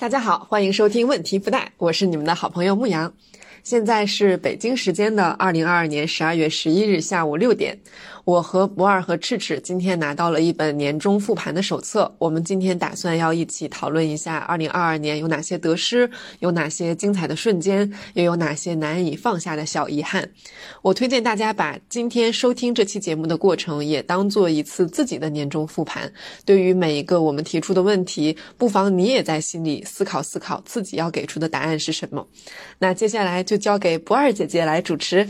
大家好，欢迎收听问题不大，我是你们的好朋友牧羊。现在是北京时间的二零二二年十二月十一日下午六点。我和不二和赤赤今天拿到了一本年终复盘的手册，我们今天打算要一起讨论一下二零二二年有哪些得失，有哪些精彩的瞬间，又有哪些难以放下的小遗憾。我推荐大家把今天收听这期节目的过程也当做一次自己的年终复盘。对于每一个我们提出的问题，不妨你也在心里思考思考自己要给出的答案是什么。那接下来就交给不二姐姐来主持。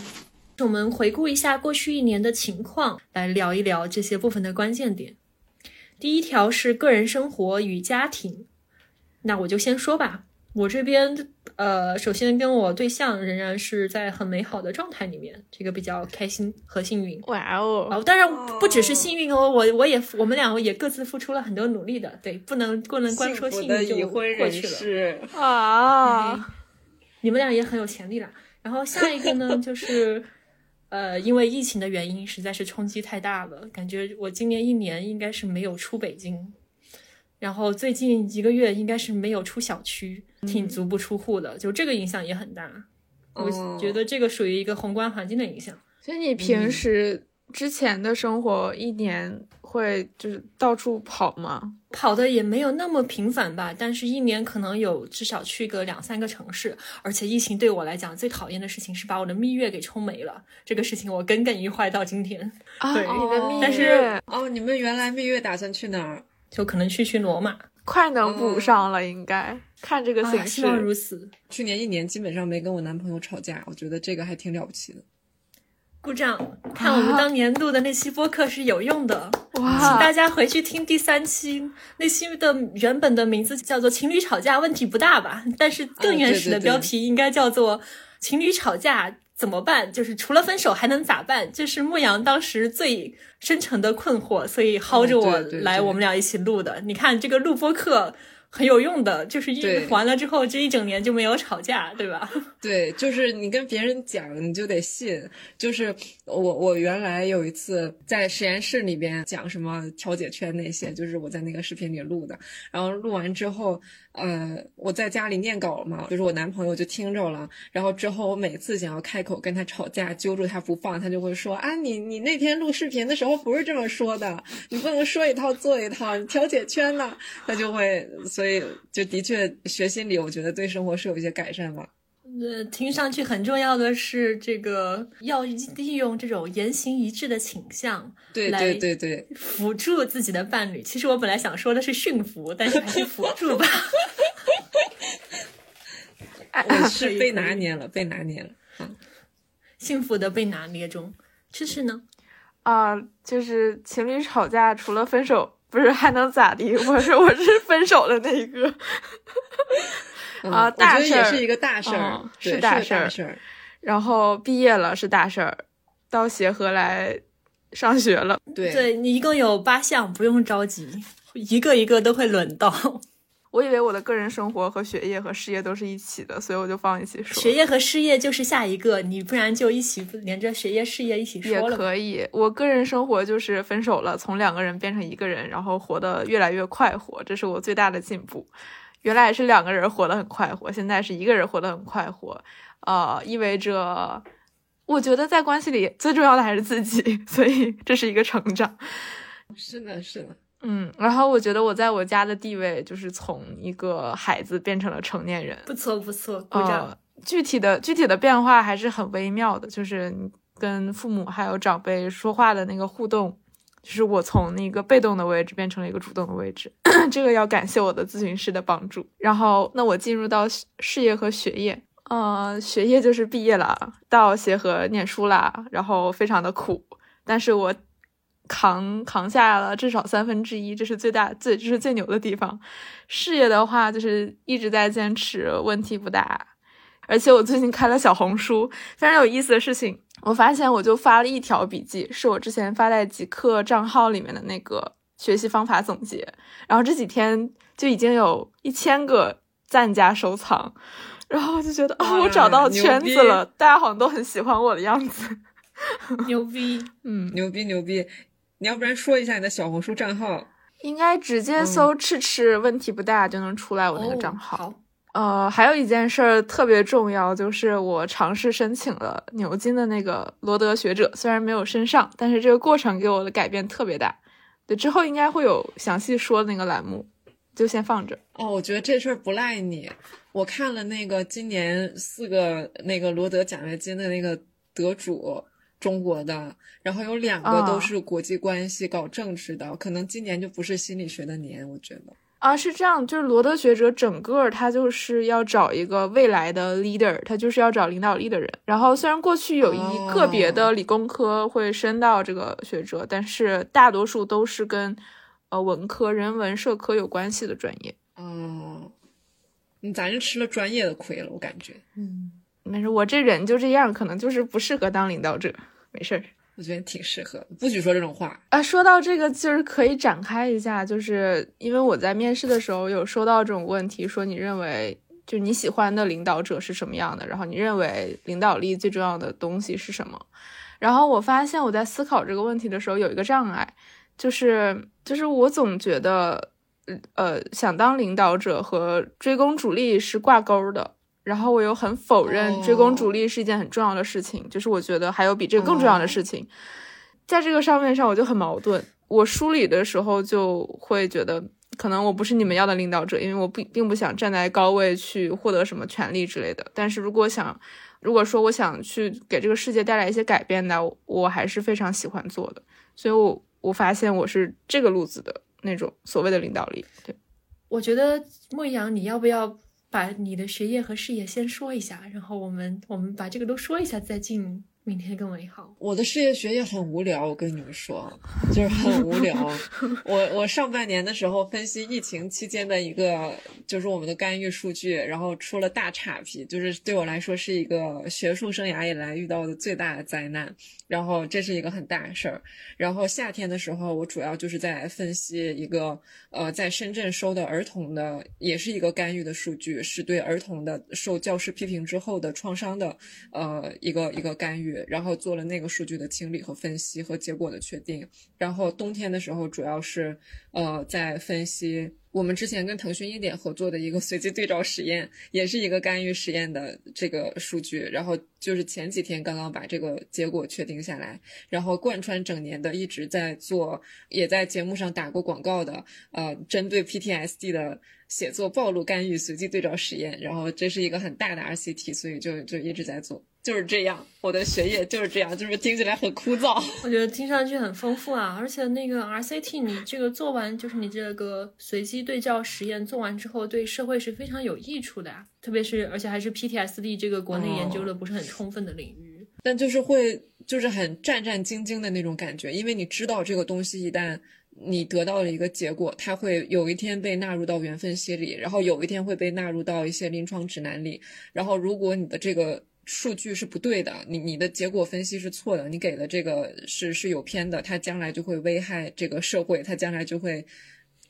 我们回顾一下过去一年的情况，来聊一聊这些部分的关键点。第一条是个人生活与家庭，那我就先说吧。我这边，呃，首先跟我对象仍然是在很美好的状态里面，这个比较开心和幸运。哇哦！哦，当然不只是幸运哦，我我也我们两个也各自付出了很多努力的，对，不能不能光说幸运就过去了啊。你们俩也很有潜力啦。然后下一个呢，就是。呃，因为疫情的原因，实在是冲击太大了，感觉我今年一年应该是没有出北京，然后最近一个月应该是没有出小区，挺足不出户的，就这个影响也很大。我觉得这个属于一个宏观环境的影响。所以你平时之前的生活一年。会就是到处跑吗？跑的也没有那么频繁吧，但是一年可能有至少去个两三个城市。而且疫情对我来讲最讨厌的事情是把我的蜜月给冲没了，这个事情我耿耿于怀到今天。对，你的蜜月。但是哦，你们原来蜜月打算去哪儿？就可能去去罗马，快能补上了，应该看这个形势。希望如此。去年一年基本上没跟我男朋友吵架，我觉得这个还挺了不起的。鼓掌！看我们当年录的那期播客是有用的，哇！请大家回去听第三期，那期的原本的名字叫做“情侣吵架问题不大吧”，但是更原始的标题应该叫做“情侣吵架怎么办”，就是除了分手还能咋办？这是牧羊当时最深沉的困惑，所以薅着我来我们俩一起录的。你看这个录播课。很有用的，就是一还了之后，这一整年就没有吵架，对吧？对，就是你跟别人讲，你就得信。就是我，我原来有一次在实验室里边讲什么调解圈那些，就是我在那个视频里录的。然后录完之后，呃，我在家里念稿嘛，就是我男朋友就听着了。然后之后我每次想要开口跟他吵架，揪住他不放，他就会说啊，你你那天录视频的时候不是这么说的，你不能说一套做一套，你调解圈呢，他就会。所以，就的确学心理，我觉得对生活是有一些改善吧。呃，听上去很重要的是，这个要利用这种言行一致的倾向，对对对对，辅助自己的伴侣。其实我本来想说的是驯服，但是还是辅助吧。我是被拿捏了，被拿捏了。嗯，幸福的被拿捏中，这是呢？啊，就是情侣吵架，除了分手。不是还能咋地？我是我是分手的那一个啊，大事也是一个大事儿，是大事儿。然后毕业了是大事儿，到协和来上学了。对，对你一共有八项，不用着急，一个一个都会轮到。我以为我的个人生活和学业和事业都是一起的，所以我就放一起说。学业和事业就是下一个，你不然就一起连着学业事业一起说了。也可以，我个人生活就是分手了，从两个人变成一个人，然后活得越来越快活，这是我最大的进步。原来是两个人活得很快活，现在是一个人活得很快活，呃，意味着我觉得在关系里最重要的还是自己，所以这是一个成长。是的，是的。嗯，然后我觉得我在我家的地位就是从一个孩子变成了成年人，不错不错，鼓掌。具体的具体的变化还是很微妙的，就是跟父母还有长辈说话的那个互动，就是我从那个被动的位置变成了一个主动的位置，这个要感谢我的咨询师的帮助。然后，那我进入到事业和学业，呃，学业就是毕业了，到协和念书啦，然后非常的苦，但是我。扛扛下了至少三分之一，这是最大最这是最牛的地方。事业的话，就是一直在坚持，问题不大。而且我最近开了小红书，非常有意思的事情，我发现我就发了一条笔记，是我之前发在极客账号里面的那个学习方法总结，然后这几天就已经有一千个赞加收藏，然后我就觉得哦，我找到圈子了，大家好像都很喜欢我的样子，牛逼，嗯，牛逼牛逼。你要不然说一下你的小红书账号？应该直接搜“赤赤”，问题不大就能出来我那个账号。好，呃，还有一件事儿特别重要，就是我尝试申请了牛津的那个罗德学者，虽然没有申上，但是这个过程给我的改变特别大。对，之后应该会有详细说的那个栏目，就先放着。哦，我觉得这事儿不赖你。我看了那个今年四个那个罗德奖学金的那个得主。中国的，然后有两个都是国际关系搞政治的，可能今年就不是心理学的年，我觉得啊是这样，就是罗德学者整个他就是要找一个未来的 leader，他就是要找领导力的人。然后虽然过去有一个别的理工科会升到这个学者，但是大多数都是跟呃文科、人文、社科有关系的专业。哦，咱是吃了专业的亏了，我感觉，嗯。没事，我这人就这样，可能就是不适合当领导者。没事儿，我觉得挺适合，不许说这种话啊。说到这个，就是可以展开一下，就是因为我在面试的时候有收到这种问题，说你认为就你喜欢的领导者是什么样的，然后你认为领导力最重要的东西是什么？然后我发现我在思考这个问题的时候有一个障碍，就是就是我总觉得，呃，想当领导者和追功逐利是挂钩的。然后我又很否认追功逐利是一件很重要的事情，就是我觉得还有比这个更重要的事情，在这个上面上我就很矛盾。我梳理的时候就会觉得，可能我不是你们要的领导者，因为我并并不想站在高位去获得什么权利之类的。但是如果想，如果说我想去给这个世界带来一些改变的，我还是非常喜欢做的。所以，我我发现我是这个路子的那种所谓的领导力。对，我觉得莫阳，你要不要？把你的学业和事业先说一下，然后我们我们把这个都说一下，再进。明天更美好。我的事业学业很无聊，我跟你们说，就是很无聊。我我上半年的时候分析疫情期间的一个，就是我们的干预数据，然后出了大岔劈，就是对我来说是一个学术生涯以来遇到的最大的灾难。然后这是一个很大的事儿。然后夏天的时候，我主要就是在分析一个呃，在深圳收的儿童的，也是一个干预的数据，是对儿童的受教师批评之后的创伤的呃一个一个干预。然后做了那个数据的清理和分析和结果的确定。然后冬天的时候，主要是呃在分析我们之前跟腾讯一点合作的一个随机对照实验，也是一个干预实验的这个数据。然后就是前几天刚刚把这个结果确定下来。然后贯穿整年的一直在做，也在节目上打过广告的，呃，针对 PTSD 的。写作暴露干预随机对照实验，然后这是一个很大的 RCT，所以就就一直在做，就是这样。我的学业就是这样，就是听起来很枯燥。我觉得听上去很丰富啊，而且那个 RCT 你这个做完，就是你这个随机对照实验做完之后，对社会是非常有益处的啊。特别是而且还是 PTSD 这个国内研究的不是很充分的领域，但就是会就是很战战兢兢的那种感觉，因为你知道这个东西一旦。你得到了一个结果，它会有一天被纳入到缘分析里，然后有一天会被纳入到一些临床指南里。然后，如果你的这个数据是不对的，你你的结果分析是错的，你给的这个是是有偏的，它将来就会危害这个社会，它将来就会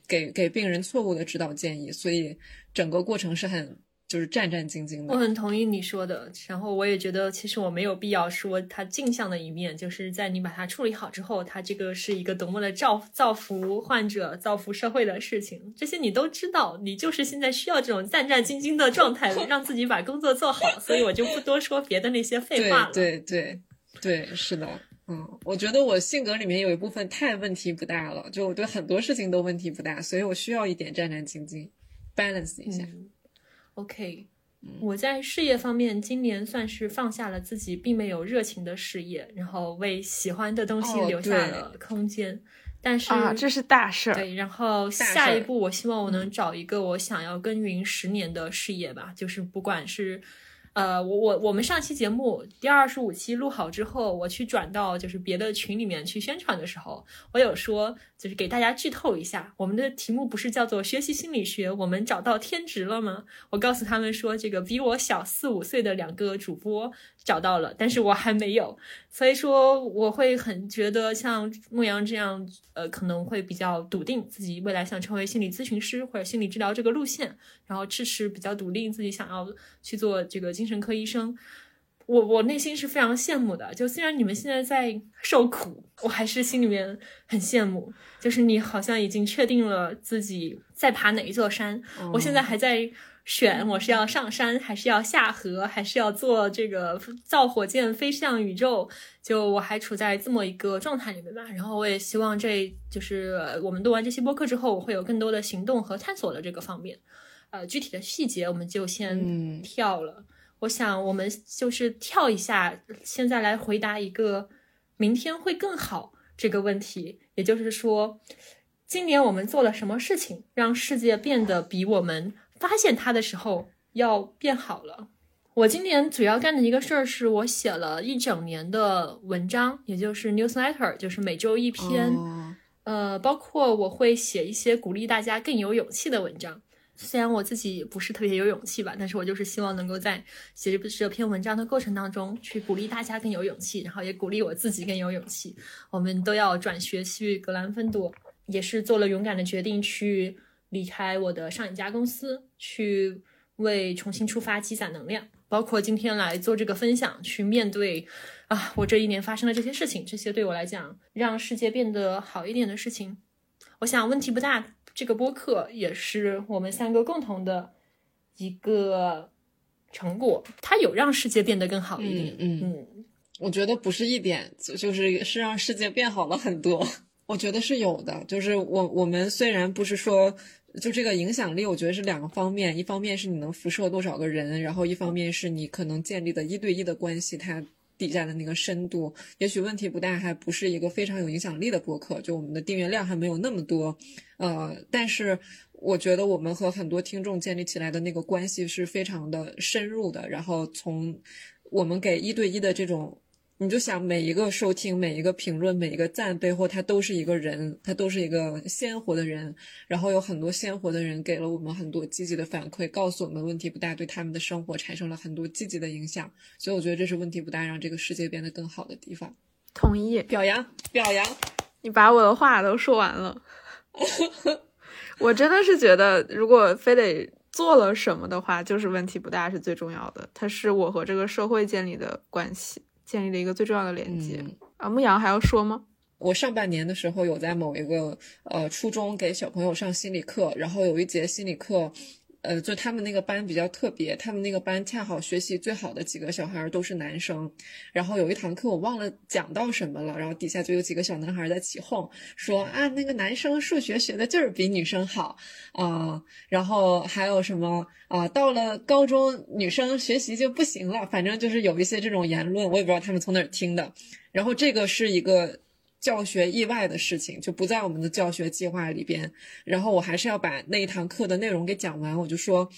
给给病人错误的指导建议。所以，整个过程是很。就是战战兢兢的，我很同意你说的。然后我也觉得，其实我没有必要说它镜像的一面，就是在你把它处理好之后，它这个是一个多么的造造福患者、造福社会的事情。这些你都知道，你就是现在需要这种战战兢兢的状态，让自己把工作做好。所以我就不多说别的那些废话了。对对对对，是的，嗯，我觉得我性格里面有一部分太问题不大了，就我对很多事情都问题不大，所以我需要一点战战兢兢，balance 一下。OK，我在事业方面今年算是放下了自己并没有热情的事业，然后为喜欢的东西留下了空间。但是啊，这是大事儿。对，然后下一步我希望我能找一个我想要耕耘十年的事业吧，就是不管是。呃，我我我们上期节目第二十五期录好之后，我去转到就是别的群里面去宣传的时候，我有说就是给大家剧透一下，我们的题目不是叫做学习心理学，我们找到天职了吗？我告诉他们说，这个比我小四五岁的两个主播。找到了，但是我还没有，所以说我会很觉得像牧羊这样，呃，可能会比较笃定自己未来想成为心理咨询师或者心理治疗这个路线，然后迟迟比较笃定自己想要去做这个精神科医生。我我内心是非常羡慕的。就虽然你们现在在受苦，我还是心里面很羡慕。就是你好像已经确定了自己在爬哪一座山，我现在还在选我是要上山还是要下河，还是要做这个造火箭飞向宇宙。就我还处在这么一个状态里面吧。然后我也希望这就是我们录完这期播客之后，我会有更多的行动和探索的这个方面。呃，具体的细节我们就先跳了。我想我们就是跳一下，现在来回答一个明天会更好这个问题。也就是说，今年我们做了什么事情，让世界变得比我们发现它的时候要变好了？我今年主要干的一个事儿是我写了一整年的文章，也就是 newsletter，就是每周一篇。呃，包括我会写一些鼓励大家更有勇气的文章。虽然我自己不是特别有勇气吧，但是我就是希望能够在写这这篇文章的过程当中，去鼓励大家更有勇气，然后也鼓励我自己更有勇气。我们都要转学去格兰芬多，也是做了勇敢的决定去离开我的上一家公司，去为重新出发积攒能量。包括今天来做这个分享，去面对啊，我这一年发生的这些事情，这些对我来讲让世界变得好一点的事情，我想问题不大。这个播客也是我们三个共同的一个成果，它有让世界变得更好一点。嗯嗯，我觉得不是一点，就是是让世界变好了很多。我觉得是有的，就是我我们虽然不是说就这个影响力，我觉得是两个方面，一方面是你能辐射多少个人，然后一方面是你可能建立的一对一的关系，它。底下的那个深度，也许问题不大，还不是一个非常有影响力的博客，就我们的订阅量还没有那么多，呃，但是我觉得我们和很多听众建立起来的那个关系是非常的深入的，然后从我们给一对一的这种。你就想每一个收听、每一个评论、每一个赞背后，他都是一个人，他都是一个鲜活的人。然后有很多鲜活的人给了我们很多积极的反馈，告诉我们问题不大，对他们的生活产生了很多积极的影响。所以我觉得这是问题不大，让这个世界变得更好的地方。同意，表扬，表扬。你把我的话都说完了。我真的是觉得，如果非得做了什么的话，就是问题不大是最重要的。它是我和这个社会建立的关系。建立了一个最重要的连接啊！牧羊还要说吗？我上半年的时候有在某一个呃初中给小朋友上心理课，然后有一节心理课。呃，就他们那个班比较特别，他们那个班恰好学习最好的几个小孩都是男生。然后有一堂课我忘了讲到什么了，然后底下就有几个小男孩在起哄，说啊那个男生数学学的就是比女生好啊。然后还有什么啊，到了高中女生学习就不行了，反正就是有一些这种言论，我也不知道他们从哪儿听的。然后这个是一个。教学意外的事情就不在我们的教学计划里边，然后我还是要把那一堂课的内容给讲完。我就说，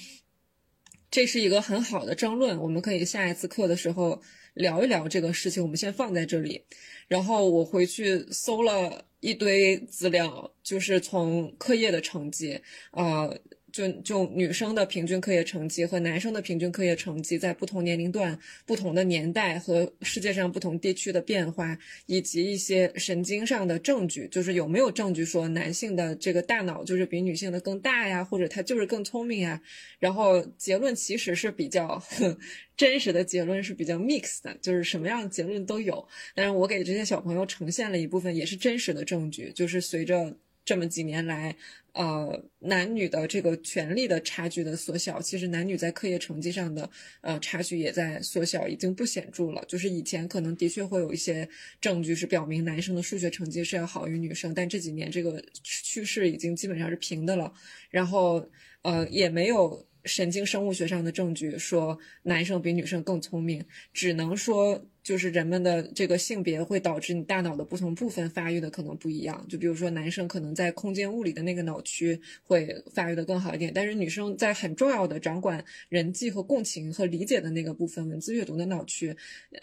这是一个很好的争论，我们可以下一次课的时候聊一聊这个事情。我们先放在这里，然后我回去搜了一堆资料，就是从课业的成绩啊。就就女生的平均课业成绩和男生的平均课业成绩，在不同年龄段、不同的年代和世界上不同地区的变化，以及一些神经上的证据，就是有没有证据说男性的这个大脑就是比女性的更大呀，或者他就是更聪明呀？然后结论其实是比较 真实的结论是比较 mix 的，就是什么样的结论都有。但是我给这些小朋友呈现了一部分也是真实的证据，就是随着这么几年来。呃，男女的这个权利的差距的缩小，其实男女在课业成绩上的呃差距也在缩小，已经不显著了。就是以前可能的确会有一些证据是表明男生的数学成绩是要好于女生，但这几年这个趋势已经基本上是平的了。然后呃，也没有。神经生物学上的证据说男生比女生更聪明，只能说就是人们的这个性别会导致你大脑的不同部分发育的可能不一样。就比如说男生可能在空间物理的那个脑区会发育的更好一点，但是女生在很重要的掌管人际和共情和理解的那个部分，文字阅读的脑区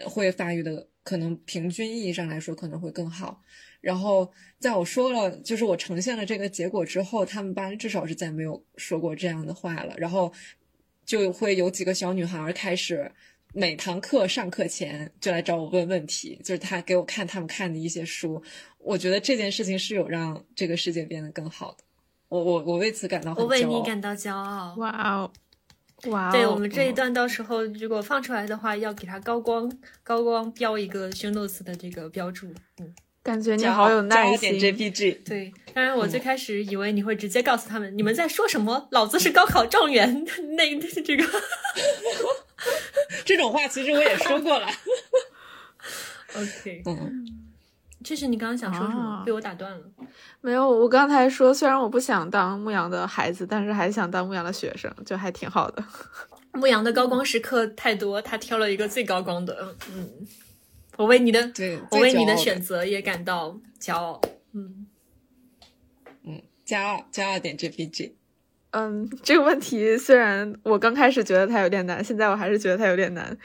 会发育的可能平均意义上来说可能会更好。然后，在我说了，就是我呈现了这个结果之后，他们班至少是再没有说过这样的话了。然后，就会有几个小女孩开始每堂课上课前就来找我问问题，就是她给我看他们看的一些书。我觉得这件事情是有让这个世界变得更好的。我我我为此感到很骄傲。我为你感到骄傲。哇哦！哇，对我们这一段到时候如果放出来的话，要给它高光高光标一个 show notes 的这个标注。嗯，感觉你好有耐心。点 JPG。对，当然我最开始以为你会直接告诉他们，你们在说什么？老子是高考状元。那这个 这种话其实我也说过了。OK，嗯，这是你刚刚想说什么？被我打断了。没有，我刚才说，虽然我不想当牧羊的孩子，但是还想当牧羊的学生，就还挺好的。牧羊的高光时刻太多，他挑了一个最高光的。嗯，我为你的，对，我为你的选择也感到骄傲。嗯嗯，骄傲，骄傲点 JPG。嗯，这个问题虽然我刚开始觉得它有点难，现在我还是觉得它有点难。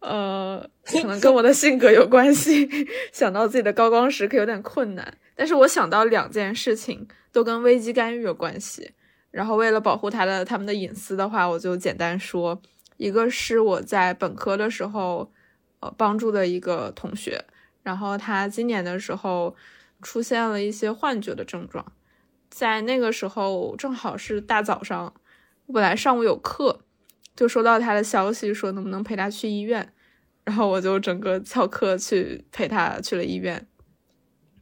呃，可能 跟我的性格有关系，想到自己的高光时刻有点困难。但是我想到两件事情都跟危机干预有关系，然后为了保护他的他们的隐私的话，我就简单说，一个是我在本科的时候，呃，帮助的一个同学，然后他今年的时候出现了一些幻觉的症状，在那个时候正好是大早上，我本来上午有课，就收到他的消息说能不能陪他去医院，然后我就整个翘课去陪他去了医院。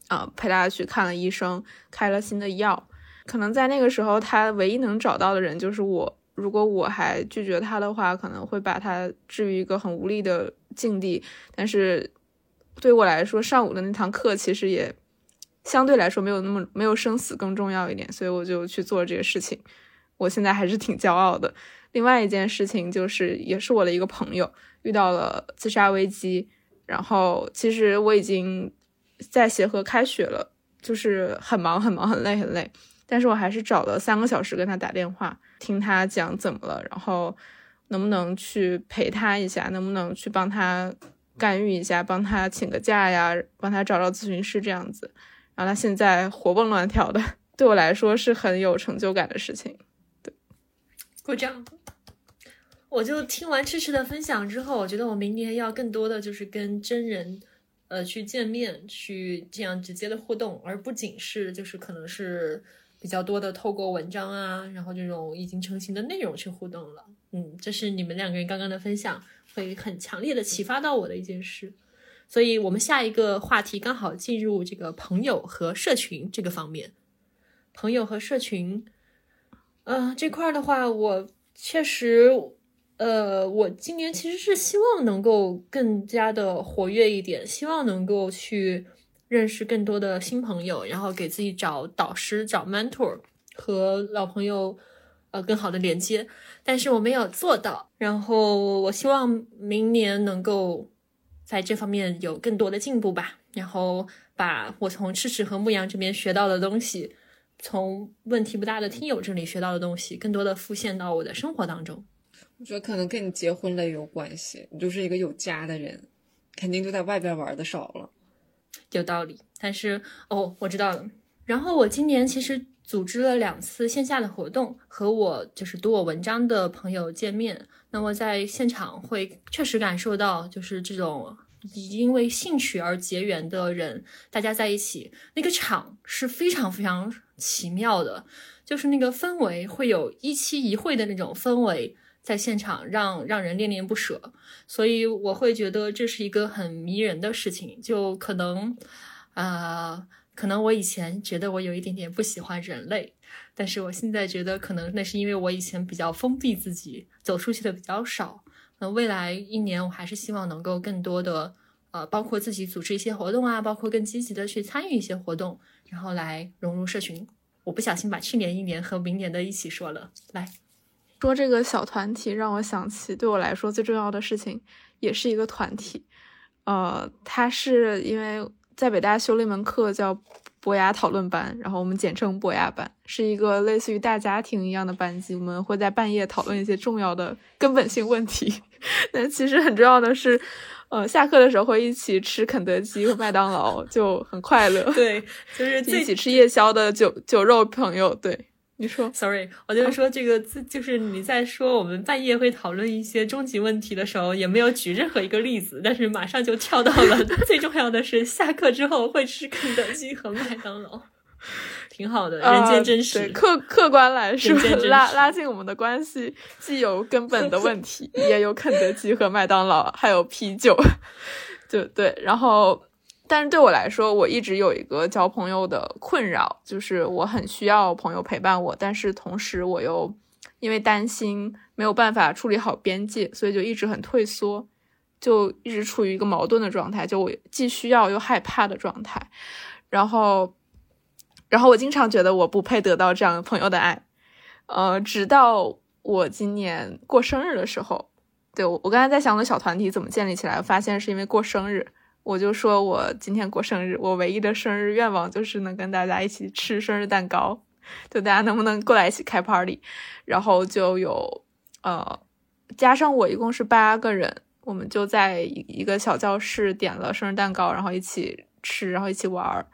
啊，陪他去看了医生，开了新的药。可能在那个时候，他唯一能找到的人就是我。如果我还拒绝他的话，可能会把他置于一个很无力的境地。但是对我来说，上午的那堂课其实也相对来说没有那么没有生死更重要一点，所以我就去做这个事情。我现在还是挺骄傲的。另外一件事情就是，也是我的一个朋友遇到了自杀危机，然后其实我已经。在协和开学了，就是很忙很忙很累很累，但是我还是找了三个小时跟他打电话，听他讲怎么了，然后能不能去陪他一下，能不能去帮他干预一下，帮他请个假呀，帮他找找咨询师这样子，然后他现在活蹦乱跳的，对我来说是很有成就感的事情。对，鼓掌。我就听完赤赤的分享之后，我觉得我明年要更多的就是跟真人。呃，去见面，去这样直接的互动，而不仅是就是可能是比较多的透过文章啊，然后这种已经成型的内容去互动了。嗯，这是你们两个人刚刚的分享，会很强烈的启发到我的一件事。所以，我们下一个话题刚好进入这个朋友和社群这个方面。朋友和社群，嗯，这块的话，我确实。呃，我今年其实是希望能够更加的活跃一点，希望能够去认识更多的新朋友，然后给自己找导师、找 mentor 和老朋友呃更好的连接。但是我没有做到，然后我希望明年能够在这方面有更多的进步吧。然后把我从赤赤和牧羊这边学到的东西，从问题不大的听友这里学到的东西，更多的复现到我的生活当中。我觉得可能跟你结婚了有关系，你就是一个有家的人，肯定就在外边玩的少了。有道理，但是哦，我知道了。然后我今年其实组织了两次线下的活动，和我就是读我文章的朋友见面。那么在现场会确实感受到，就是这种因为兴趣而结缘的人，大家在一起，那个场是非常非常奇妙的，就是那个氛围会有一期一会的那种氛围。在现场让让人恋恋不舍，所以我会觉得这是一个很迷人的事情。就可能，呃，可能我以前觉得我有一点点不喜欢人类，但是我现在觉得可能那是因为我以前比较封闭自己，走出去的比较少。那未来一年我还是希望能够更多的，呃，包括自己组织一些活动啊，包括更积极的去参与一些活动，然后来融入社群。我不小心把去年一年和明年的一起说了，来。说这个小团体让我想起，对我来说最重要的事情，也是一个团体。呃，它是因为在北大修了一门课叫博雅讨论班，然后我们简称博雅班，是一个类似于大家庭一样的班级。我们会在半夜讨论一些重要的根本性问题。但其实很重要的是，呃，下课的时候会一起吃肯德基和麦当劳，就很快乐。对，就是 一起吃夜宵的酒酒肉朋友。对。你说，sorry，我就是说这个字，就是你在说我们半夜会讨论一些终极问题的时候，也没有举任何一个例子，但是马上就跳到了 最重要的是下课之后会吃肯德基和麦当劳。挺好的，人间真实。客客观来说，拉拉近我们的关系，既有根本的问题，也有肯德基和麦当劳，还有啤酒，就对。然后，但是对我来说，我一直有一个交朋友的困扰，就是我很需要朋友陪伴我，但是同时我又因为担心没有办法处理好边界，所以就一直很退缩。就一直处于一个矛盾的状态，就我既需要又害怕的状态，然后，然后我经常觉得我不配得到这样朋友的爱，呃，直到我今年过生日的时候，对我，我刚才在想我的小团体怎么建立起来，发现是因为过生日，我就说我今天过生日，我唯一的生日愿望就是能跟大家一起吃生日蛋糕，就大家能不能过来一起开 party，然后就有呃，加上我一共是八个人。我们就在一个小教室点了生日蛋糕，然后一起吃，然后一起玩儿。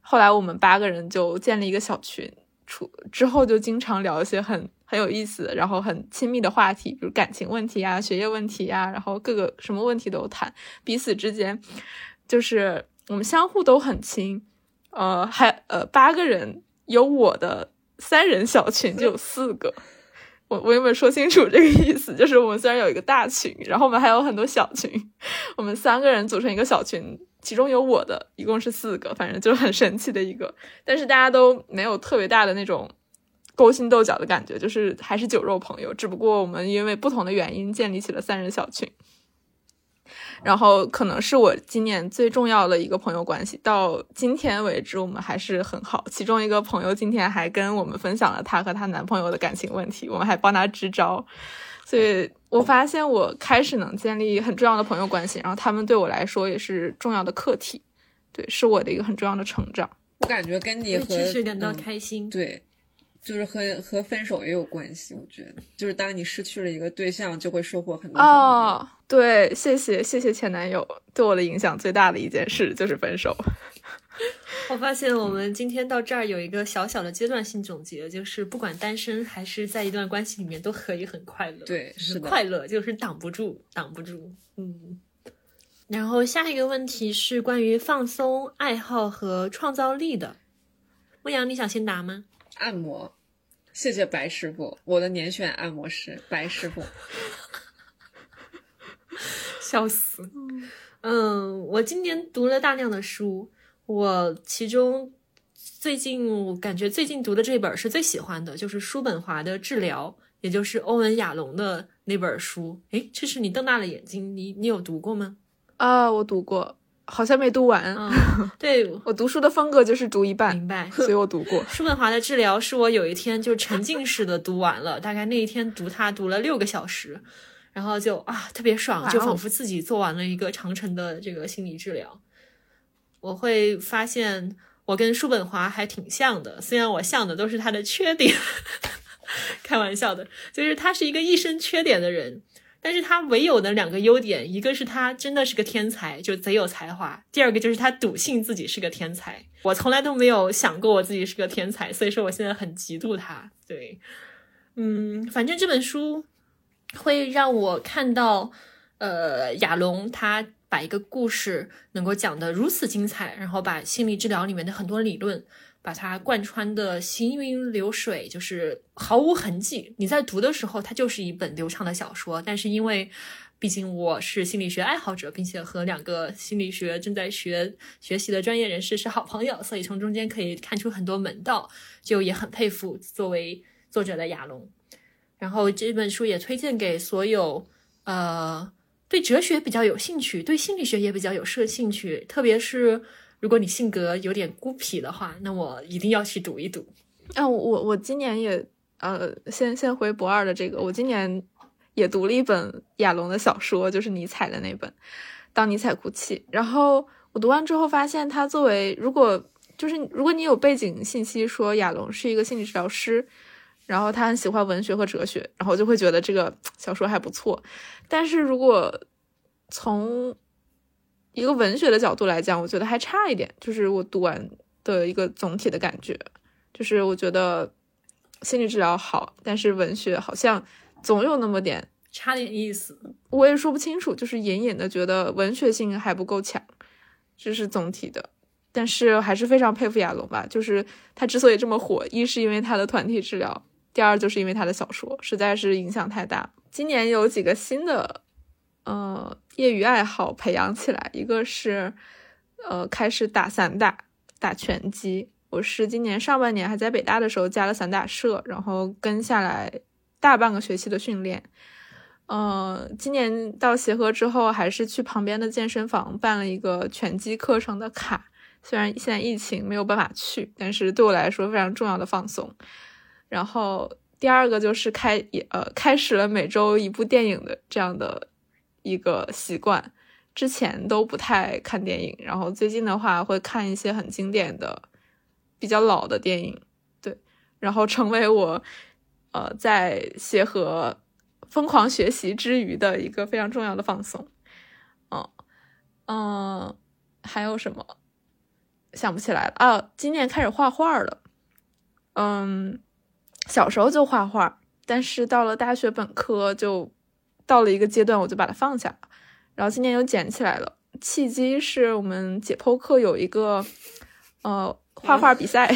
后来我们八个人就建立一个小群，出之后就经常聊一些很很有意思，然后很亲密的话题，比如感情问题啊、学业问题啊，然后各个什么问题都谈。彼此之间就是我们相互都很亲。呃，还呃八个人有我的三人小群就有四个。我我有没有说清楚这个意思？就是我们虽然有一个大群，然后我们还有很多小群，我们三个人组成一个小群，其中有我的，一共是四个，反正就很神奇的一个。但是大家都没有特别大的那种勾心斗角的感觉，就是还是酒肉朋友，只不过我们因为不同的原因建立起了三人小群。然后可能是我今年最重要的一个朋友关系，到今天为止我们还是很好。其中一个朋友今天还跟我们分享了她和她男朋友的感情问题，我们还帮她支招。所以我发现我开始能建立很重要的朋友关系，然后他们对我来说也是重要的课题，对，是我的一个很重要的成长。我感觉跟你和是感到开心，对。就是和 和分手也有关系，我觉得，就是当你失去了一个对象，就会收获很多。哦，对，谢谢谢谢前男友，对我的影响最大的一件事就是分手。我发现我们今天到这儿有一个小小的阶段性总结，就是不管单身还是在一段关系里面，都可以很快乐。对，是快乐就是挡不住，挡不住。嗯。然后下一个问题是关于放松、爱好和创造力的。牧羊，你想先答吗？按摩。谢谢白师傅，我的年选按摩师白师傅，笑死。嗯，我今年读了大量的书，我其中最近我感觉最近读的这本是最喜欢的，就是叔本华的《治疗》，也就是欧文亚龙的那本书。诶，这是你瞪大了眼睛，你你有读过吗？啊，我读过。好像没读完。对我读书的风格就是读一半，明白。所以我读过 叔本华的治疗，是我有一天就沉浸式的读完了，大概那一天读它读了六个小时，然后就啊特别爽，就仿佛自己做完了一个长城的这个心理治疗。我会发现我跟叔本华还挺像的，虽然我像的都是他的缺点，开玩笑的，就是他是一个一身缺点的人。但是他唯有的两个优点，一个是他真的是个天才，就贼有才华；第二个就是他笃信自己是个天才。我从来都没有想过我自己是个天才，所以说我现在很嫉妒他。对，嗯，反正这本书会让我看到，呃，亚龙他把一个故事能够讲得如此精彩，然后把心理治疗里面的很多理论。把它贯穿的行云流水，就是毫无痕迹。你在读的时候，它就是一本流畅的小说。但是因为，毕竟我是心理学爱好者，并且和两个心理学正在学学习的专业人士是好朋友，所以从中间可以看出很多门道，就也很佩服作为作者的亚龙。然后这本书也推荐给所有呃对哲学比较有兴趣，对心理学也比较有设兴趣，特别是。如果你性格有点孤僻的话，那我一定要去读一读。啊，我我今年也呃，先先回博二的这个，我今年也读了一本亚龙的小说，就是尼采的那本《当尼采哭泣》。然后我读完之后发现，他作为如果就是如果你有背景信息说亚龙是一个心理治疗师，然后他很喜欢文学和哲学，然后就会觉得这个小说还不错。但是如果从一个文学的角度来讲，我觉得还差一点。就是我读完的一个总体的感觉，就是我觉得心理治疗好，但是文学好像总有那么点差点意思。我也说不清楚，就是隐隐的觉得文学性还不够强，这是总体的。但是还是非常佩服亚龙吧，就是他之所以这么火，一是因为他的团体治疗，第二就是因为他的小说实在是影响太大。今年有几个新的呃业余爱好培养起来，一个是呃开始打散打，打拳击。我是今年上半年还在北大的时候加了散打社，然后跟下来大半个学期的训练。呃，今年到协和之后，还是去旁边的健身房办了一个拳击课程的卡。虽然现在疫情没有办法去，但是对我来说非常重要的放松。然后第二个就是开也呃开始了每周一部电影的这样的一个习惯。之前都不太看电影，然后最近的话会看一些很经典的、比较老的电影。对，然后成为我呃在协和疯狂学习之余的一个非常重要的放松。嗯嗯，还有什么？想不起来了啊！今年开始画画了，嗯，小时候就画画，但是到了大学本科就到了一个阶段，我就把它放下了。然后今年又捡起来了，契机是我们解剖课有一个呃画画比赛，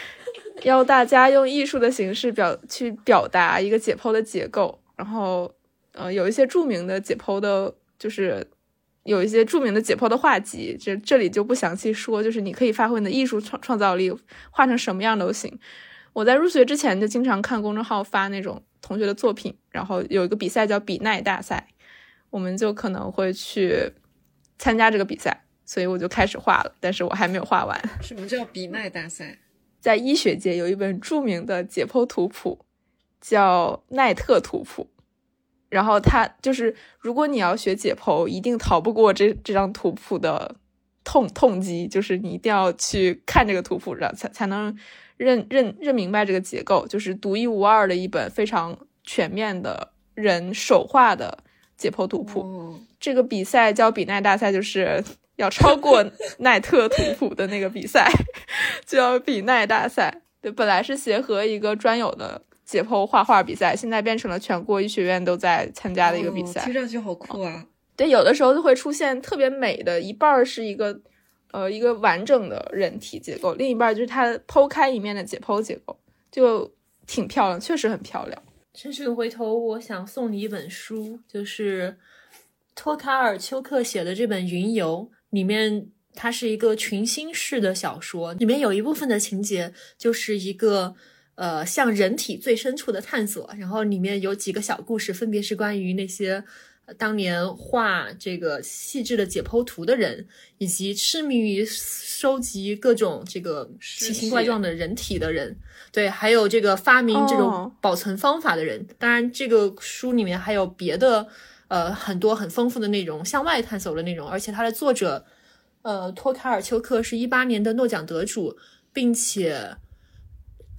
要大家用艺术的形式表去表达一个解剖的结构，然后呃有一些著名的解剖的，就是。有一些著名的解剖的画集，这这里就不详细说。就是你可以发挥你的艺术创创造力，画成什么样都行。我在入学之前就经常看公众号发那种同学的作品，然后有一个比赛叫比奈大赛，我们就可能会去参加这个比赛，所以我就开始画了，但是我还没有画完。什么叫比奈大赛？在医学界有一本著名的解剖图谱，叫奈特图谱。然后他就是，如果你要学解剖，一定逃不过这这张图谱的痛痛击，就是你一定要去看这个图谱，然后才才能认认认明白这个结构，就是独一无二的一本非常全面的人手画的解剖图谱。这个比赛叫比奈大赛，就是要超过 奈特图谱的那个比赛，叫比奈大赛。对，本来是协和一个专有的。解剖画画比赛现在变成了全国医学院都在参加的一个比赛，听上去好酷啊！对，有的时候就会出现特别美的一半是一个呃一个完整的人体结构，另一半就是它剖开一面的解剖结构，就挺漂亮，确实很漂亮。陈是回头我想送你一本书，就是托卡尔丘克写的这本《云游》，里面它是一个群星式的小说，里面有一部分的情节就是一个。呃，向人体最深处的探索，然后里面有几个小故事，分别是关于那些当年画这个细致的解剖图的人，以及痴迷于收集各种这个奇形怪状的人体的人，对，还有这个发明这种保存方法的人。当然，这个书里面还有别的呃很多很丰富的内容，向外探索的内容。而且它的作者呃托卡尔丘克是一八年的诺奖得主，并且。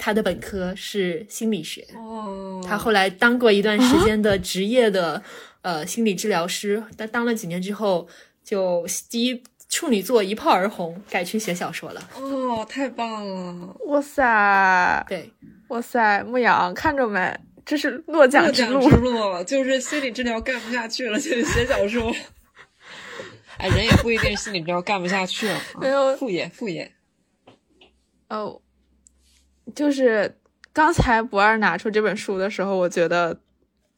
他的本科是心理学，哦，他后来当过一段时间的职业的 呃心理治疗师，但当了几年之后，就第一处女座一炮而红，改去写小说了。哦，太棒了！哇塞，对，哇塞，牧羊看着没？这是诺奖之路，就是心理治疗干不下去了，就写小说。哎，人也不一定心理治疗干不下去了，没有副业，副业。哦。就是刚才不二拿出这本书的时候，我觉得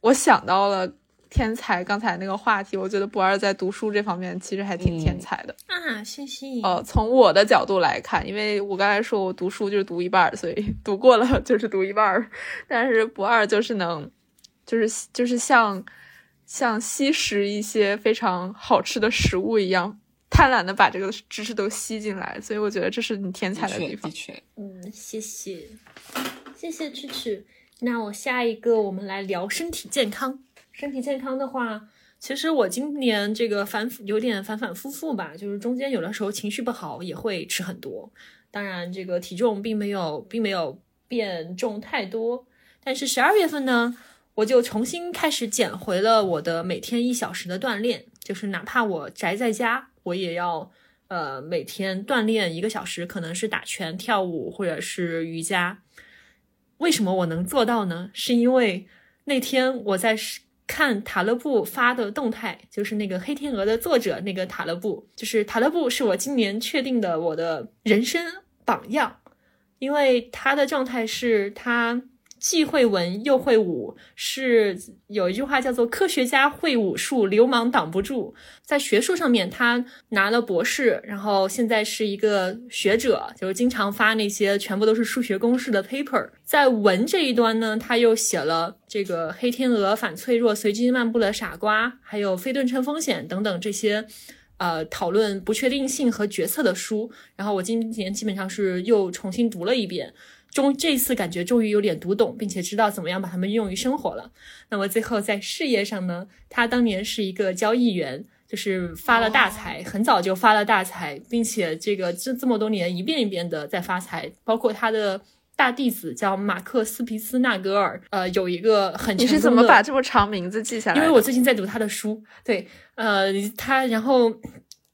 我想到了天才刚才那个话题。我觉得不二在读书这方面其实还挺天才的啊！谢谢。呃，从我的角度来看，因为我刚才说我读书就是读一半，所以 读过了就是读一半。但是不二就是能，就是就是像像吸食一些非常好吃的食物一样。贪婪的把这个知识都吸进来，所以我觉得这是你天才的地方。的确，嗯，谢谢，谢谢曲曲。那我下一个，我们来聊身体健康。身体健康的话，其实我今年这个反有点反反复复吧，就是中间有的时候情绪不好也会吃很多。当然，这个体重并没有并没有变重太多，但是十二月份呢，我就重新开始减回了我的每天一小时的锻炼，就是哪怕我宅在家。我也要，呃，每天锻炼一个小时，可能是打拳、跳舞或者是瑜伽。为什么我能做到呢？是因为那天我在看塔勒布发的动态，就是那个《黑天鹅》的作者那个塔勒布，就是塔勒布是我今年确定的我的人生榜样，因为他的状态是他。既会文又会武，是有一句话叫做“科学家会武术，流氓挡不住”。在学术上面，他拿了博士，然后现在是一个学者，就是经常发那些全部都是数学公式的 paper。在文这一端呢，他又写了这个《黑天鹅反脆弱，随机漫步的傻瓜》，还有《非对称风险》等等这些，呃，讨论不确定性和决策的书。然后我今年基本上是又重新读了一遍。终这次感觉终于有点读懂，并且知道怎么样把它们用于生活了。那么最后在事业上呢？他当年是一个交易员，就是发了大财，很早就发了大财，并且这个这这么多年一遍一遍的在发财。包括他的大弟子叫马克思皮斯纳格尔，呃，有一个很你是怎么把这么长名字记下来？因为我最近在读他的书。对，呃，他然后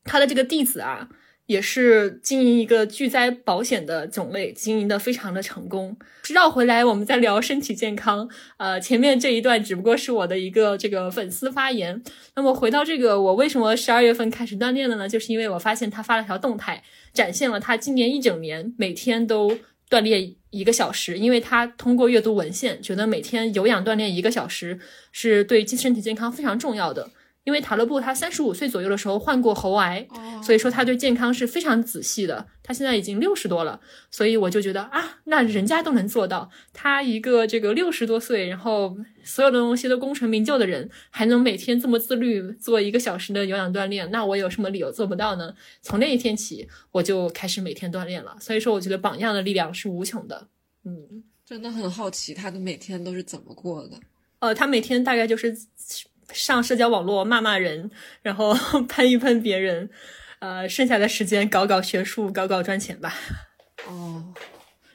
他的这个弟子啊。也是经营一个巨灾保险的种类，经营的非常的成功。绕回来，我们在聊身体健康。呃，前面这一段只不过是我的一个这个粉丝发言。那么回到这个，我为什么十二月份开始锻炼了呢？就是因为我发现他发了条动态，展现了他今年一整年每天都锻炼一个小时。因为他通过阅读文献，觉得每天有氧锻炼一个小时是对身体健康非常重要的。因为塔勒布他三十五岁左右的时候患过喉癌，所以说他对健康是非常仔细的。他现在已经六十多了，所以我就觉得啊，那人家都能做到，他一个这个六十多岁，然后所有的东西都功成名就的人，还能每天这么自律做一个小时的有氧锻炼，那我有什么理由做不到呢？从那一天起，我就开始每天锻炼了。所以说，我觉得榜样的力量是无穷的。嗯，真的很好奇他的每天都是怎么过的。呃，他每天大概就是。上社交网络骂骂人，然后 喷一喷别人，呃，剩下的时间搞搞学术，搞搞赚钱吧。哦，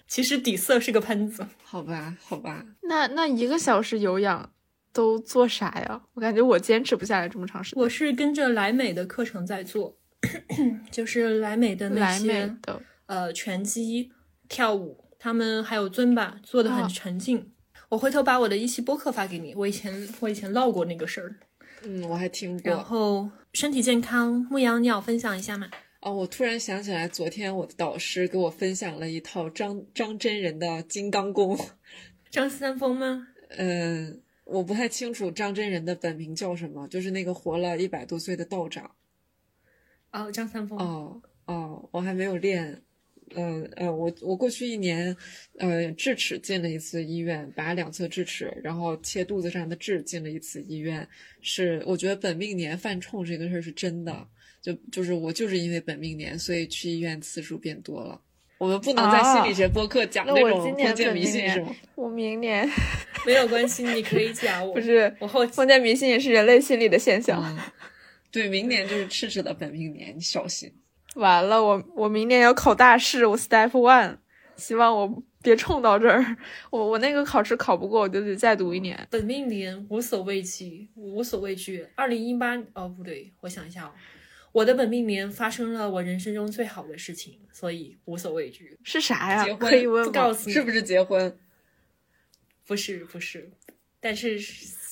其实底色是个喷子。好吧，好吧。那那一个小时有氧都做啥呀？我感觉我坚持不下来这么长时间。我是跟着莱美的课程在做，就是莱美的那些的呃拳击、跳舞，他们还有尊巴做的很沉浸。我回头把我的一期播客发给你，我以前 我以前唠过那个事儿，嗯，我还听过。然后身体健康，牧羊，你要分享一下吗？哦，我突然想起来，昨天我的导师给我分享了一套张张真人的金刚功。张三丰吗？嗯，我不太清楚张真人的本名叫什么，就是那个活了一百多岁的道长。哦，张三丰。哦哦，我还没有练。嗯呃，我我过去一年，呃，智齿进了一次医院，拔两侧智齿，然后切肚子上的痣进了一次医院。是，我觉得本命年犯冲这个事儿是真的，就就是我就是因为本命年，所以去医院次数变多了。我们不能在心理学播客讲那种封建迷信是吗？我明年 没有关系，你可以讲。我不是，我后封建迷信也是人类心理的现象。对，明年就是赤赤的本命年，你小心。完了，我我明年要考大试，我 step one，希望我别冲到这儿。我我那个考试考不过，我就得再读一年。本命年无所畏惧，无所畏惧。二零一八哦不对，我想一下哦，我的本命年发生了我人生中最好的事情，所以无所畏惧。是啥呀？结婚？可以问不告诉你是不是结婚？不是不是，但是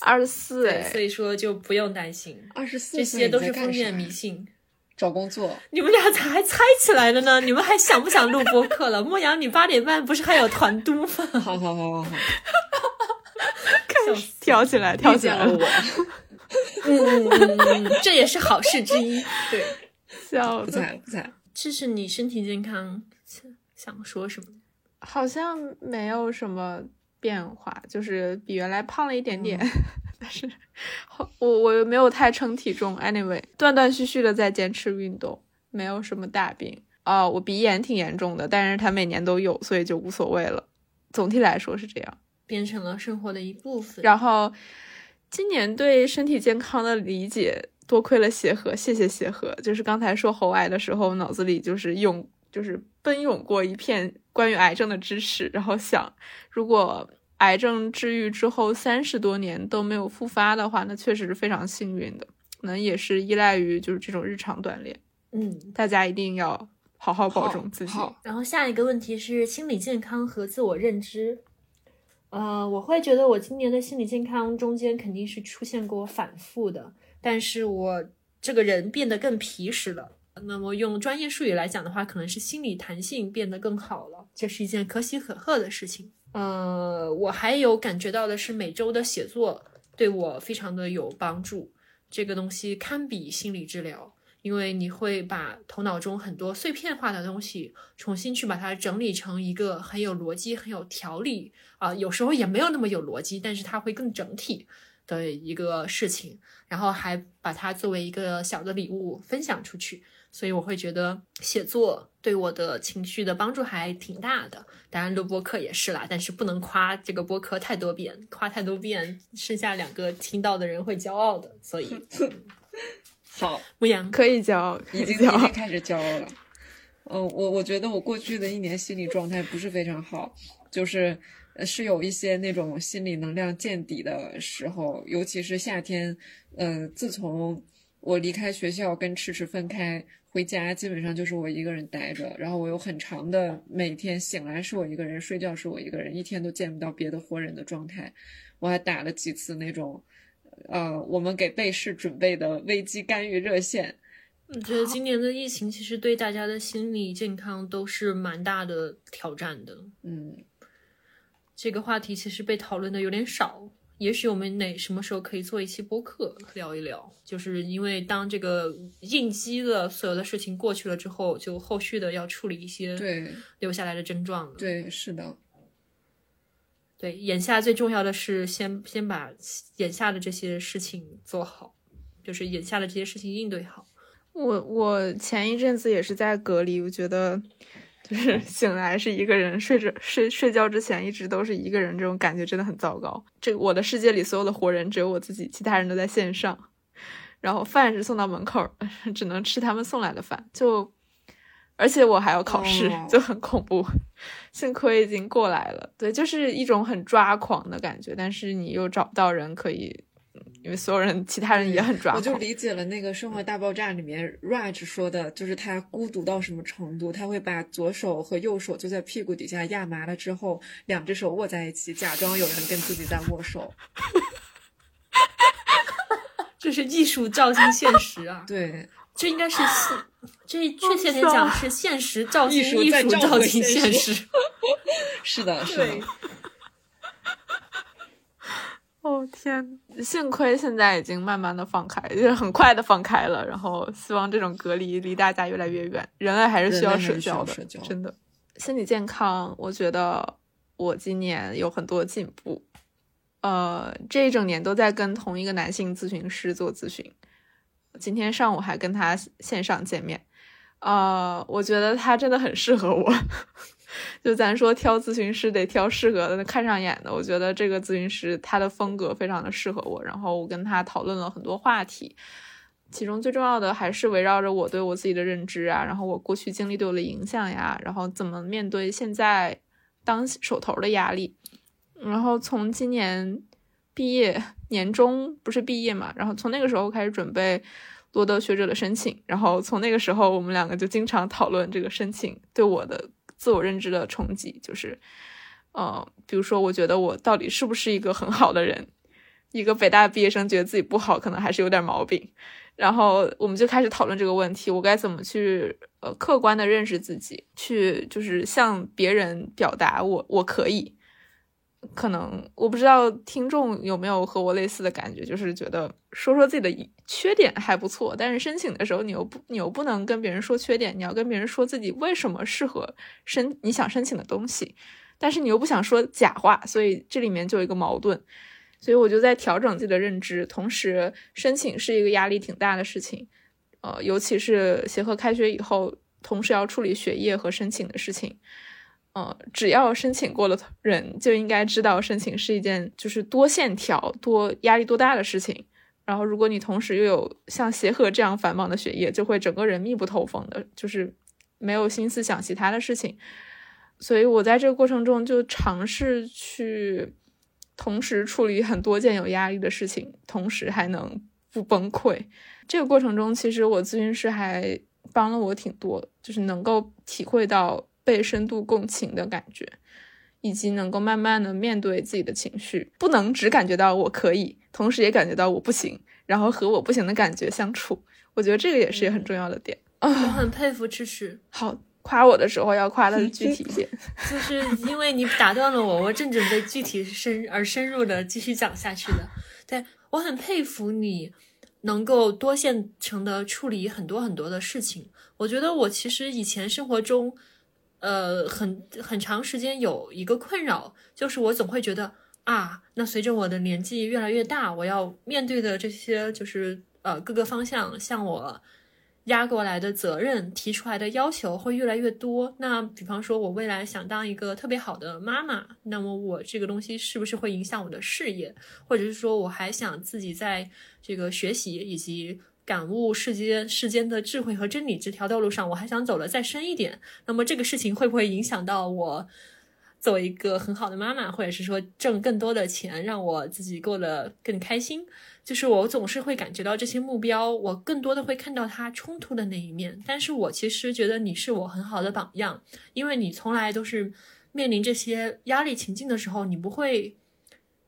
二十四，所以说就不用担心。二十四，这些都是封建迷信。找工作，你们俩咋还猜起来了呢？你们还想不想录播客了？莫阳，你八点半不是还有团督吗？好好好好好，开始跳起来，跳起来了我。嗯嗯嗯，这也是好事之一。对，笑不在不在。这是你身体健康想说什么？好像没有什么变化，就是比原来胖了一点点。但是，我我又没有太称体重，anyway，断断续续的在坚持运动，没有什么大病哦。我鼻炎挺严重的，但是它每年都有，所以就无所谓了。总体来说是这样，变成了生活的一部分。然后，今年对身体健康的理解，多亏了协和，谢谢协和。就是刚才说喉癌的时候，脑子里就是涌，就是奔涌过一片关于癌症的知识，然后想，如果。癌症治愈之后三十多年都没有复发的话，那确实是非常幸运的。可能也是依赖于就是这种日常锻炼。嗯，大家一定要好好保重自己。然后下一个问题是心理健康和自我认知。呃，我会觉得我今年的心理健康中间肯定是出现过反复的，但是我这个人变得更皮实了。那么用专业术语来讲的话，可能是心理弹性变得更好了，这是一件可喜可贺的事情。呃，我还有感觉到的是每周的写作对我非常的有帮助，这个东西堪比心理治疗，因为你会把头脑中很多碎片化的东西重新去把它整理成一个很有逻辑、很有条理啊，有时候也没有那么有逻辑，但是它会更整体的一个事情，然后还把它作为一个小的礼物分享出去。所以我会觉得写作对我的情绪的帮助还挺大的，当然录播课也是啦，但是不能夸这个播客太多遍，夸太多遍，剩下两个听到的人会骄傲的。所以，好，牧羊可以骄傲，已经已经开始骄傲了。嗯，我我觉得我过去的一年心理状态不是非常好，就是是有一些那种心理能量见底的时候，尤其是夏天。呃，自从我离开学校跟迟迟分开。回家基本上就是我一个人待着，然后我有很长的每天醒来是我一个人，睡觉是我一个人，一天都见不到别的活人的状态。我还打了几次那种，呃，我们给被试准备的危机干预热线。我觉得今年的疫情其实对大家的心理健康都是蛮大的挑战的。嗯，这个话题其实被讨论的有点少。也许我们哪什么时候可以做一期播客聊一聊，就是因为当这个应激的所有的事情过去了之后，就后续的要处理一些对留下来的症状。对，是的，对，眼下最重要的是先先把眼下的这些事情做好，就是眼下的这些事情应对好。我我前一阵子也是在隔离，我觉得。就是 醒来是一个人，睡着睡睡觉之前一直都是一个人，这种感觉真的很糟糕。这我的世界里所有的活人只有我自己，其他人都在线上。然后饭是送到门口，只能吃他们送来的饭。就而且我还要考试，就很恐怖。幸亏已经过来了，对，就是一种很抓狂的感觉。但是你又找不到人可以。因为所有人，其他人也很抓我就理解了那个《生活大爆炸》里面 Raj 说的，就是他孤独到什么程度，他会把左手和右手就在屁股底下压麻了之后，两只手握在一起，假装有人跟自己在握手。这是艺术照进现实啊！对，这应该是现，这确切点讲是现实照进艺术照进现实。是的，是的。哦天！幸亏现在已经慢慢的放开，就是很快的放开了。然后希望这种隔离离大家越来越远。人类还是需要社交的，真的。心理健康，我觉得我今年有很多进步。呃，这一整年都在跟同一个男性咨询师做咨询，今天上午还跟他线上见面。呃，我觉得他真的很适合我。就咱说挑咨询师得挑适合的、看上眼的。我觉得这个咨询师他的风格非常的适合我，然后我跟他讨论了很多话题，其中最重要的还是围绕着我对我自己的认知啊，然后我过去经历对我的影响呀，然后怎么面对现在当手头的压力。然后从今年毕业年终不是毕业嘛，然后从那个时候开始准备罗德学者的申请，然后从那个时候我们两个就经常讨论这个申请对我的。自我认知的冲击就是，呃，比如说，我觉得我到底是不是一个很好的人？一个北大毕业生觉得自己不好，可能还是有点毛病。然后我们就开始讨论这个问题：我该怎么去呃客观的认识自己，去就是向别人表达我我可以。可能我不知道听众有没有和我类似的感觉，就是觉得说说自己的缺点还不错，但是申请的时候你又不你又不能跟别人说缺点，你要跟别人说自己为什么适合申你想申请的东西，但是你又不想说假话，所以这里面就有一个矛盾，所以我就在调整自己的认知，同时申请是一个压力挺大的事情，呃，尤其是协和开学以后，同时要处理学业和申请的事情。呃，只要申请过的人就应该知道，申请是一件就是多线条、多压力多大的事情。然后，如果你同时又有像协和这样繁忙的学业，就会整个人密不透风的，就是没有心思想其他的事情。所以我在这个过程中就尝试去同时处理很多件有压力的事情，同时还能不崩溃。这个过程中，其实我咨询师还帮了我挺多，就是能够体会到。被深度共情的感觉，以及能够慢慢的面对自己的情绪，不能只感觉到我可以，同时也感觉到我不行，然后和我不行的感觉相处。我觉得这个也是很重要的点。我很佩服赤赤。好，夸我的时候要夸的具体一点，就是因为你打断了我，我正准备具体深而深入的继续讲下去的。对我很佩服你，能够多线程的处理很多很多的事情。我觉得我其实以前生活中。呃，很很长时间有一个困扰，就是我总会觉得啊，那随着我的年纪越来越大，我要面对的这些就是呃各个方向向我压过来的责任、提出来的要求会越来越多。那比方说，我未来想当一个特别好的妈妈，那么我这个东西是不是会影响我的事业？或者是说，我还想自己在这个学习以及。感悟世间世间的智慧和真理这条道路上，我还想走得再深一点。那么这个事情会不会影响到我做一个很好的妈妈，或者是说挣更多的钱，让我自己过得更开心？就是我总是会感觉到这些目标，我更多的会看到它冲突的那一面。但是我其实觉得你是我很好的榜样，因为你从来都是面临这些压力情境的时候，你不会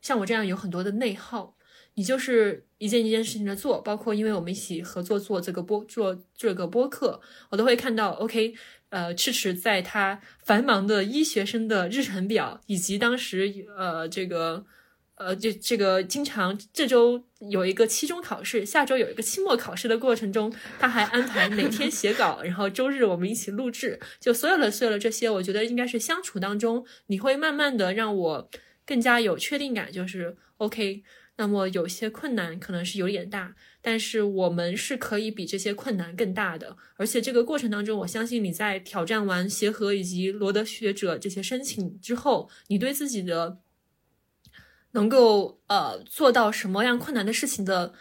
像我这样有很多的内耗。你就是一件一件事情的做，包括因为我们一起合作做这个播做这个播客，我都会看到。OK，呃，迟迟在他繁忙的医学生的日程表，以及当时呃这个呃这这个经常这周有一个期中考试，下周有一个期末考试的过程中，他还安排每天写稿，然后周日我们一起录制，就所有的所有的这些，我觉得应该是相处当中，你会慢慢的让我更加有确定感，就是 OK。那么有些困难可能是有点大，但是我们是可以比这些困难更大的。而且这个过程当中，我相信你在挑战完协和以及罗德学者这些申请之后，你对自己的能够呃做到什么样困难的事情的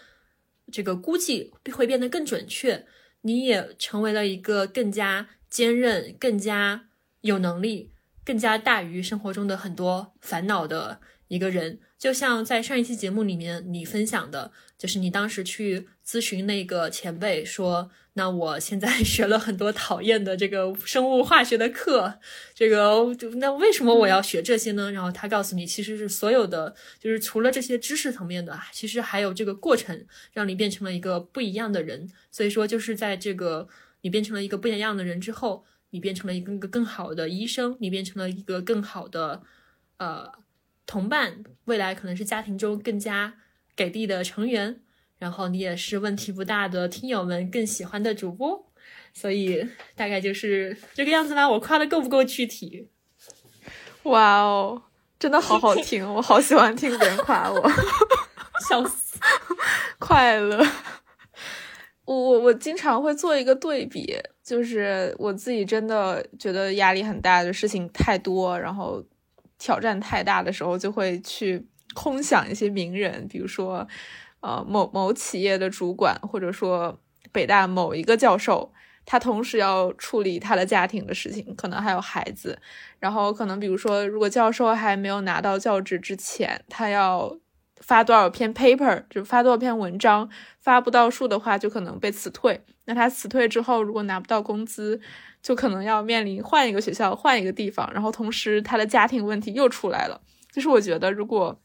这个估计会变得更准确。你也成为了一个更加坚韧、更加有能力、更加大于生活中的很多烦恼的一个人。就像在上一期节目里面你分享的，就是你当时去咨询那个前辈说，那我现在 学了很多讨厌的这个生物化学的课，这个那为什么我要学这些呢？然后他告诉你，其实是所有的，就是除了这些知识层面的，其实还有这个过程，让你变成了一个不一样的人。所以说，就是在这个你变成了一个不一样的人之后，你变成了一个更好的医生，你变成了一个更好的呃。同伴，未来可能是家庭中更加给力的成员，然后你也是问题不大的听友们更喜欢的主播，所以大概就是这个样子啦。我夸的够不够具体？哇哦，真的好好听，我好喜欢听别人夸我，笑死，快乐。我我我经常会做一个对比，就是我自己真的觉得压力很大的事情太多，然后。挑战太大的时候，就会去空想一些名人，比如说，呃，某某企业的主管，或者说北大某一个教授，他同时要处理他的家庭的事情，可能还有孩子，然后可能比如说，如果教授还没有拿到教职之前，他要发多少篇 paper，就发多少篇文章，发不到数的话，就可能被辞退。那他辞退之后，如果拿不到工资，就可能要面临换一个学校、换一个地方，然后同时他的家庭问题又出来了。就是我觉得，如果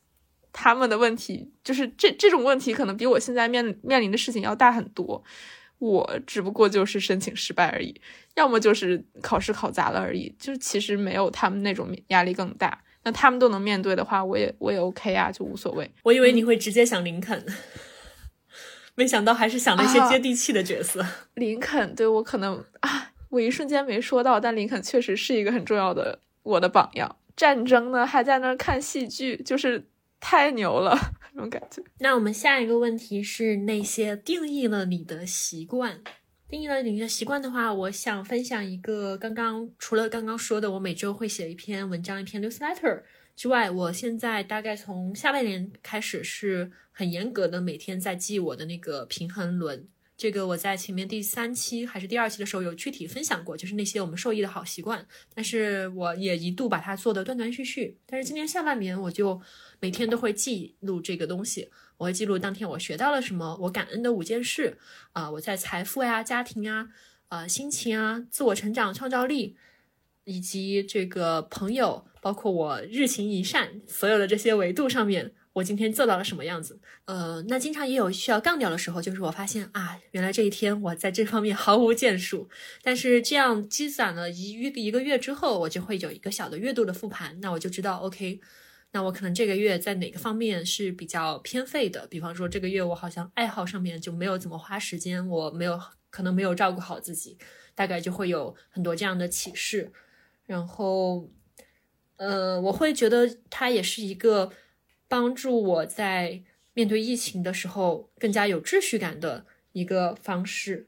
他们的问题就是这这种问题，可能比我现在面面临的事情要大很多。我只不过就是申请失败而已，要么就是考试考砸了而已，就是其实没有他们那种压力更大。那他们都能面对的话，我也我也 OK 啊，就无所谓。我以为你会直接想林肯，没想到还是想了一些接地气的角色。林肯对我可能啊。我一瞬间没说到，但林肯确实是一个很重要的我的榜样。战争呢，还在那儿看戏剧，就是太牛了，那种感觉。那我们下一个问题是那些定义了你的习惯。定义了你的习惯的话，我想分享一个刚刚除了刚刚说的，我每周会写一篇文章，一篇 newsletter 之外，我现在大概从下半年开始是很严格的每天在记我的那个平衡轮。这个我在前面第三期还是第二期的时候有具体分享过，就是那些我们受益的好习惯。但是我也一度把它做的断断续续。但是今年下半年我就每天都会记录这个东西，我会记录当天我学到了什么，我感恩的五件事啊，我在财富呀、家庭啊、呃、心情啊、自我成长、创造力以及这个朋友，包括我日行一善，所有的这些维度上面。我今天做到了什么样子？呃，那经常也有需要杠掉的时候，就是我发现啊，原来这一天我在这方面毫无建树。但是这样积攒了一一个月之后，我就会有一个小的月度的复盘，那我就知道，OK，那我可能这个月在哪个方面是比较偏废的。比方说这个月我好像爱好上面就没有怎么花时间，我没有可能没有照顾好自己，大概就会有很多这样的启示。然后，呃，我会觉得它也是一个。帮助我在面对疫情的时候更加有秩序感的一个方式，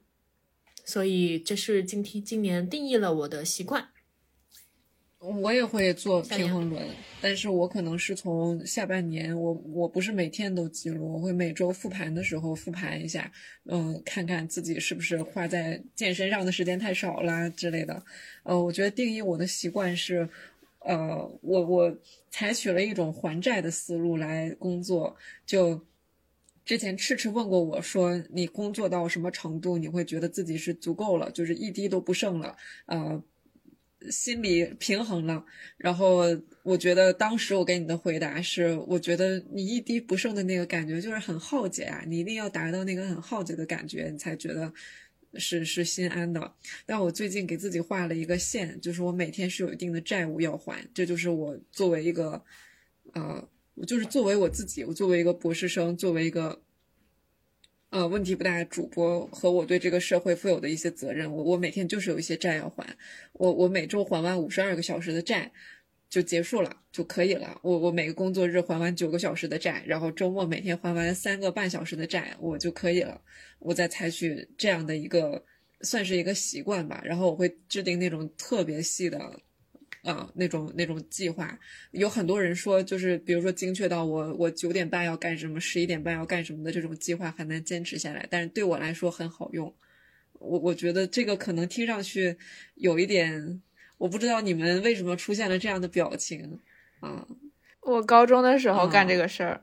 所以这是今天今年定义了我的习惯。我也会做平衡轮，但是我可能是从下半年，我我不是每天都记录，我会每周复盘的时候复盘一下，嗯，看看自己是不是花在健身上的时间太少啦之类的。呃，我觉得定义我的习惯是。呃，我我采取了一种还债的思路来工作。就之前赤赤问过我说，你工作到什么程度，你会觉得自己是足够了，就是一滴都不剩了，呃，心里平衡了。然后我觉得当时我给你的回答是，我觉得你一滴不剩的那个感觉就是很耗竭啊，你一定要达到那个很耗竭的感觉，你才觉得。是是心安的，但我最近给自己画了一个线，就是我每天是有一定的债务要还，这就是我作为一个，呃，就是作为我自己，我作为一个博士生，作为一个，呃，问题不大主播和我对这个社会负有的一些责任，我我每天就是有一些债要还，我我每周还完五十二个小时的债。就结束了就可以了。我我每个工作日还完九个小时的债，然后周末每天还完三个半小时的债，我就可以了。我再采取这样的一个算是一个习惯吧。然后我会制定那种特别细的，啊，那种那种计划。有很多人说，就是比如说精确到我我九点半要干什么，十一点半要干什么的这种计划很难坚持下来。但是对我来说很好用。我我觉得这个可能听上去有一点。我不知道你们为什么出现了这样的表情，啊，我高中的时候干这个事儿，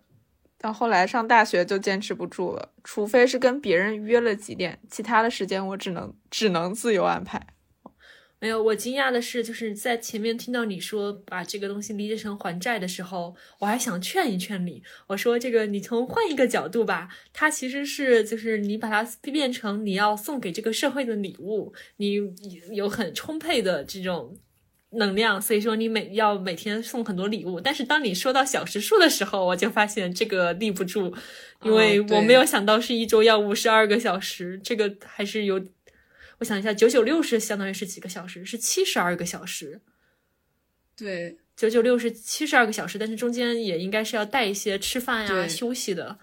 到后来上大学就坚持不住了，除非是跟别人约了几点，其他的时间我只能只能自由安排。没有，我惊讶的是，就是在前面听到你说把这个东西理解成还债的时候，我还想劝一劝你。我说这个，你从换一个角度吧，它其实是就是你把它变成你要送给这个社会的礼物，你有很充沛的这种能量，所以说你每要每天送很多礼物。但是当你说到小时数的时候，我就发现这个立不住，因为我没有想到是一周要五十二个小时，这个还是有。我想一下，九九六是相当于是几个小时？是七十二个小时。对，九九六是七十二个小时，但是中间也应该是要带一些吃饭呀、休息的。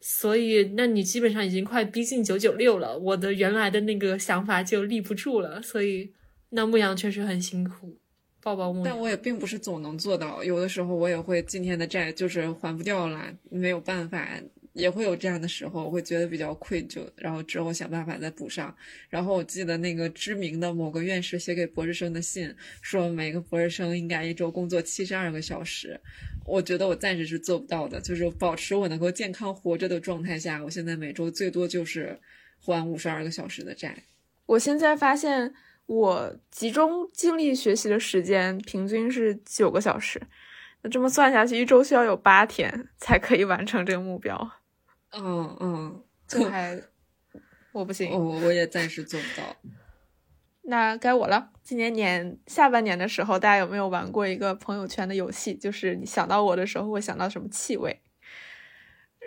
所以，那你基本上已经快逼近九九六了。我的原来的那个想法就立不住了。所以，那牧羊确实很辛苦，抱抱牧羊。但我也并不是总能做到，有的时候我也会今天的债就是还不掉了，没有办法。也会有这样的时候，我会觉得比较愧疚，然后之后想办法再补上。然后我记得那个知名的某个院士写给博士生的信，说每个博士生应该一周工作七十二个小时。我觉得我暂时是做不到的，就是保持我能够健康活着的状态下，我现在每周最多就是还五十二个小时的债。我现在发现，我集中精力学习的时间平均是九个小时，那这么算下去，一周需要有八天才可以完成这个目标。嗯嗯，这还我不行，我我也暂时做不到。那该我了。今年年下半年的时候，大家有没有玩过一个朋友圈的游戏？就是你想到我的时候会想到什么气味？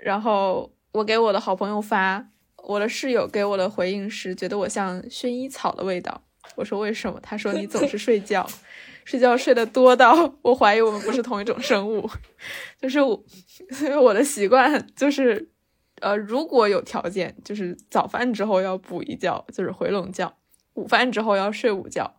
然后我给我的好朋友发，我的室友给我的回应是觉得我像薰衣草的味道。我说为什么？他说你总是睡觉，睡觉睡得多到我怀疑我们不是同一种生物。就是我，因为我的习惯就是。呃，如果有条件，就是早饭之后要补一觉，就是回笼觉；午饭之后要睡午觉，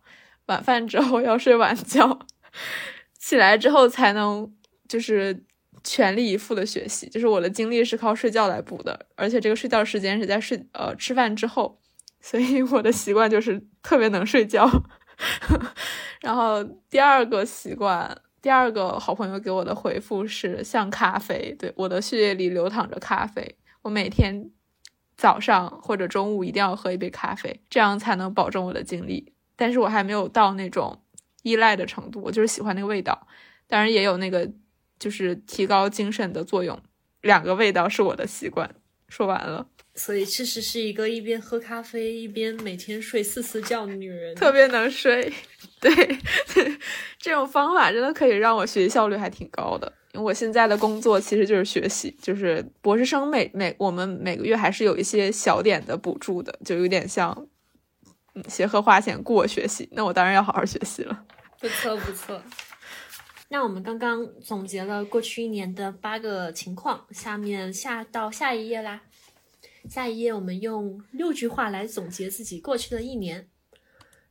晚饭之后要睡晚觉，起来之后才能就是全力以赴的学习。就是我的精力是靠睡觉来补的，而且这个睡觉时间是在睡呃吃饭之后，所以我的习惯就是特别能睡觉。然后第二个习惯，第二个好朋友给我的回复是像咖啡，对我的血液里流淌着咖啡。我每天早上或者中午一定要喝一杯咖啡，这样才能保证我的精力。但是我还没有到那种依赖的程度，我就是喜欢那个味道，当然也有那个就是提高精神的作用。两个味道是我的习惯。说完了，所以其实是一个一边喝咖啡一边每天睡四次觉的女人，特别能睡。对，这种方法真的可以让我学习效率还挺高的。我现在的工作其实就是学习，就是博士生每每我们每个月还是有一些小点的补助的，就有点像嗯协和花钱雇我学习，那我当然要好好学习了。不错不错。那我们刚刚总结了过去一年的八个情况，下面下到下一页啦。下一页我们用六句话来总结自己过去的一年。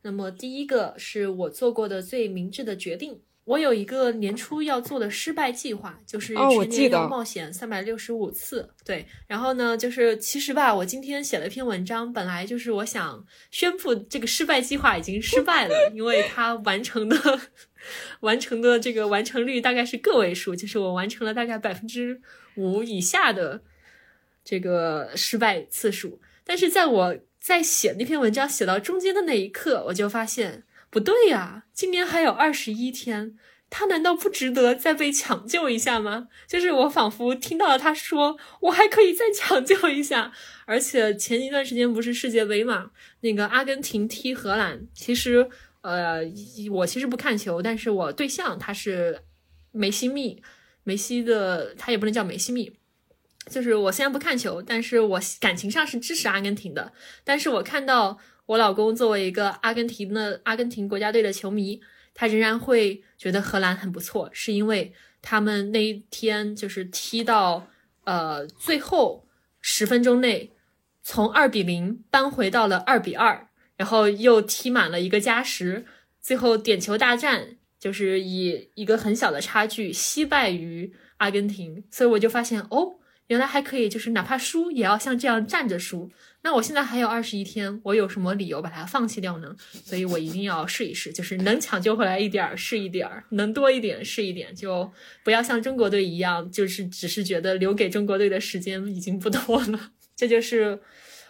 那么第一个是我做过的最明智的决定。我有一个年初要做的失败计划，就是全年要冒险三百六十五次。对，然后呢，就是其实吧，我今天写了一篇文章，本来就是我想宣布这个失败计划已经失败了，因为它完成的 完成的这个完成率大概是个位数，就是我完成了大概百分之五以下的这个失败次数。但是在我在写那篇文章写到中间的那一刻，我就发现。不对呀，今年还有二十一天，他难道不值得再被抢救一下吗？就是我仿佛听到了他说，我还可以再抢救一下。而且前一段时间不是世界杯嘛，那个阿根廷踢荷兰，其实呃，我其实不看球，但是我对象他是梅西密，梅西的他也不能叫梅西密，就是我虽然不看球，但是我感情上是支持阿根廷的，但是我看到。我老公作为一个阿根廷的阿根廷国家队的球迷，他仍然会觉得荷兰很不错，是因为他们那一天就是踢到呃最后十分钟内，从二比零扳回到了二比二，然后又踢满了一个加时，最后点球大战就是以一个很小的差距惜败于阿根廷，所以我就发现哦，原来还可以，就是哪怕输也要像这样站着输。那我现在还有二十一天，我有什么理由把它放弃掉呢？所以我一定要试一试，就是能抢救回来一点儿是一点儿，能多一点是一点，就不要像中国队一样，就是只是觉得留给中国队的时间已经不多了。这就是